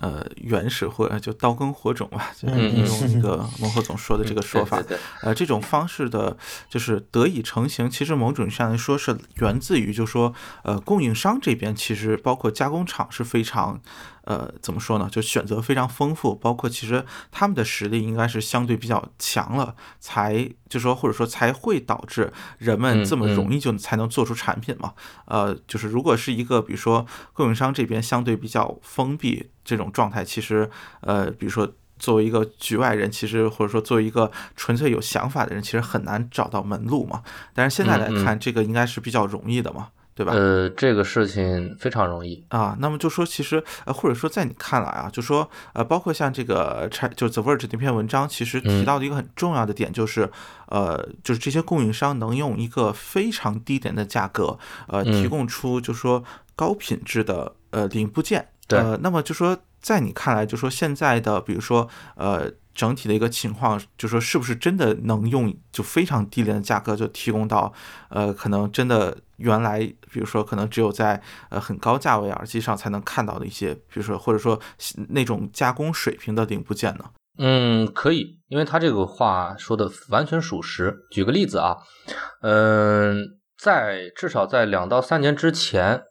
呃，原始或就刀耕火种吧，就是用那个孟鹤总说的这个说法。呃，这种方式的，就是得以成型，其实某种上来说是源自于，就说，呃，供应商这边其实包括加工厂是非常，呃，怎么说呢？就选择非常丰富，包括其实他们的实力应该是相对比较强了，才就说或者说才会导致人们这么容易就才能做出产品嘛。呃，就是如果是一个比如说供应商这边相对比较封闭。这种状态其实，呃，比如说作为一个局外人，其实或者说作为一个纯粹有想法的人，其实很难找到门路嘛。但是现在来看，这个应该是比较容易的嘛，对吧？
呃，这个事情非常容易
啊。那么就说，其实呃，或者说在你看来啊，就说呃，包括像这个拆就 The Verge 那篇文章，其实提到的一个很重要的点就是，呃，就是这些供应商能用一个非常低廉的价格，呃，提供出就说高品质的呃零部件。呃，那么就说，在你看来，就说现在的，比如说，呃，整体的一个情况，就说是不是真的能用就非常低廉的价格就提供到，呃，可能真的原来比如说可能只有在呃很高价位耳机上才能看到的一些，比如说或者说那种加工水平的零部件呢？
嗯，可以，因为他这个话说的完全属实。举个例子啊，嗯，在至少在两到三年之前。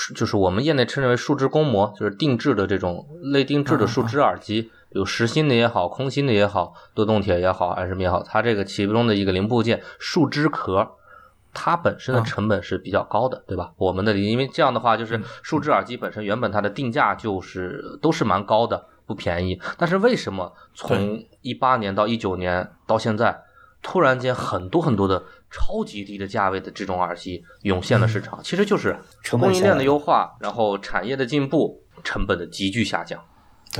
是就是我们业内称之为树脂工模，就是定制的这种类定制的树脂耳机，有实心的也好，空心的也好，多动铁也好，还是什么也好，它这个其中的一个零部件树脂壳，它本身的成本是比较高的，对吧？我们的因为这样的话，就是树脂耳机本身原本它的定价就是都是蛮高的，不便宜。但是为什么从一八年到一九年到现在，突然间很多很多的。超级低的价位的这种耳机涌现了市场，其实就是供应链的优化，然后产业的进步，成本的急剧下降。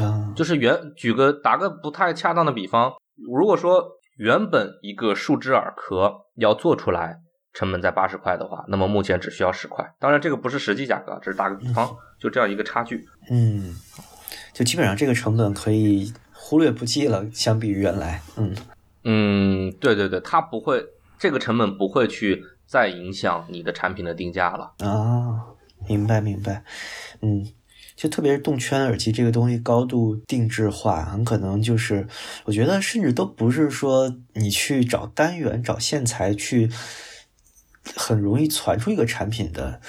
啊，
就是原举个打个不太恰当的比方，如果说原本一个树脂耳壳要做出来成本在八十块的话，那么目前只需要十块。当然这个不是实际价格，只是打个比方，就这样一个差距。
嗯，就基本上这个成本可以忽略不计了，相比于原来。嗯
嗯，对对对，它不会。这个成本不会去再影响你的产品的定价了
啊，明白明白，嗯，就特别是动圈耳机这个东西高度定制化，很可能就是我觉得甚至都不是说你去找单元找线材去很容易传出一个产品的。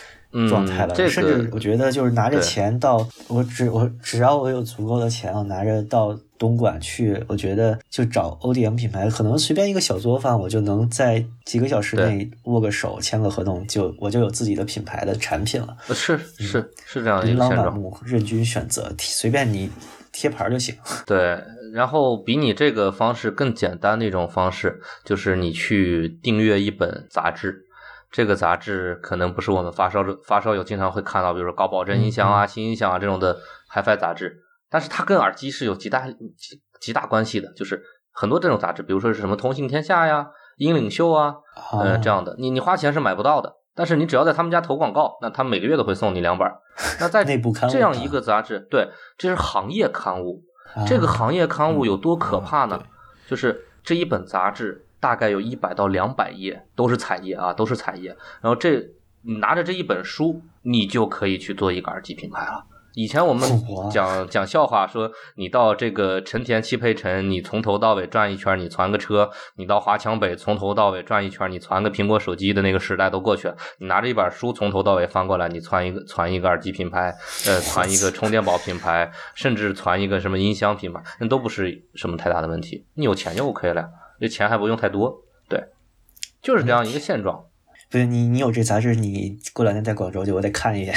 状态了，甚至我觉得就是拿着钱到我只我只要我有足够的钱，我拿着到东莞去，我觉得就找 ODM 品牌，可能随便一个小作坊，我就能在几个小时内握个手签个合同，就我就有自己的品牌的产品了。
是是是这样琳琅满目，
任君选择，随便你贴牌就行。[laughs]
对，然后比你这个方式更简单的一种方式，就是你去订阅一本杂志。这个杂志可能不是我们发烧发烧友经常会看到，比如说高保真音响啊、新音响啊这种的 HiFi 杂志，但是它跟耳机是有极大极极大关系的。就是很多这种杂志，比如说是什么通信天下呀、音领袖啊，呃这样的，你你花钱是买不到的。但是你只要在他们家投广告，那他每个月都会送你两本。那在 [laughs] 这样一个杂志，对，这是行业刊物。这个行业刊物有多可怕呢？就是这一本杂志。大概有一百到两百页，都是彩页啊，都是彩页。然后这你拿着这一本书，你就可以去做一个耳机品牌了。以前我们讲讲笑话说，你到这个成田汽配城，你从头到尾转一圈，你攒个车；你到华强北，从头到尾转一圈，你攒个苹果手机的那个时代都过去了。你拿着一本书，从头到尾翻过来，你攒一个攒一个耳机品牌，呃，攒一个充电宝品牌，甚至攒一个什么音箱品牌，那都不是什么太大的问题。你有钱就 OK 了。这钱还不用太多，对，就是这样一个现状。
不是你，你有这杂志，你过两天在广州去，我得看一眼。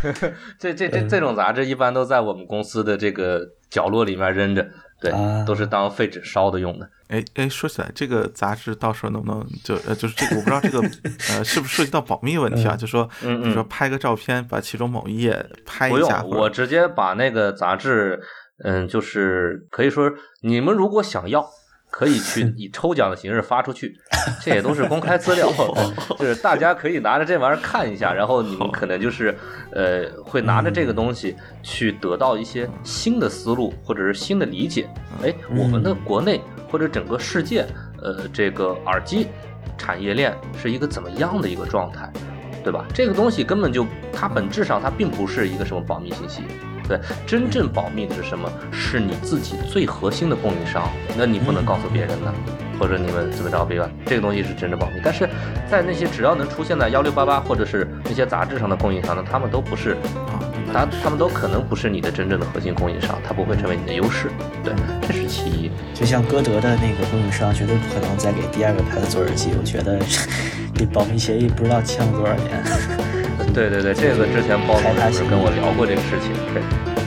[laughs]
这这这这种杂志一般都在我们公司的这个角落里面扔着，对，都是当废纸烧的用的。
哎哎，说起来，这个杂志到时候能不能就呃，就是这个我不知道这个呃，是不是涉及到保密问题啊？就说，就说拍个照片，把其中某一页拍一下。
不用，我直接把那个杂志，嗯，就是可以说，你们如果想要。可以去以抽奖的形式发出去，[laughs] 这也都是公开资料，[laughs] 就是大家可以拿着这玩意儿看一下，然后你们可能就是呃会拿着这个东西去得到一些新的思路或者是新的理解。哎，我们的国内或者整个世界，呃，这个耳机产业链是一个怎么样的一个状态，对吧？这个东西根本就它本质上它并不是一个什么保密信息。对，真正保密的是什么？是你自己最核心的供应商，那你不能告诉别人呢，或者你们怎么着别吧？这个东西是真正保密。但是在那些只要能出现在幺六八八或者是那些杂志上的供应商呢，他们都不是啊，他他们都可能不是你的真正的核心供应商，他不会成为你的优势。对，这是其一。
就像歌德的那个供应商，绝对不可能再给第二个牌子做耳机。我觉得 [laughs] 这保密协议不知道签了多少年。
对对对，这个之前包总也是跟我聊过这个事情。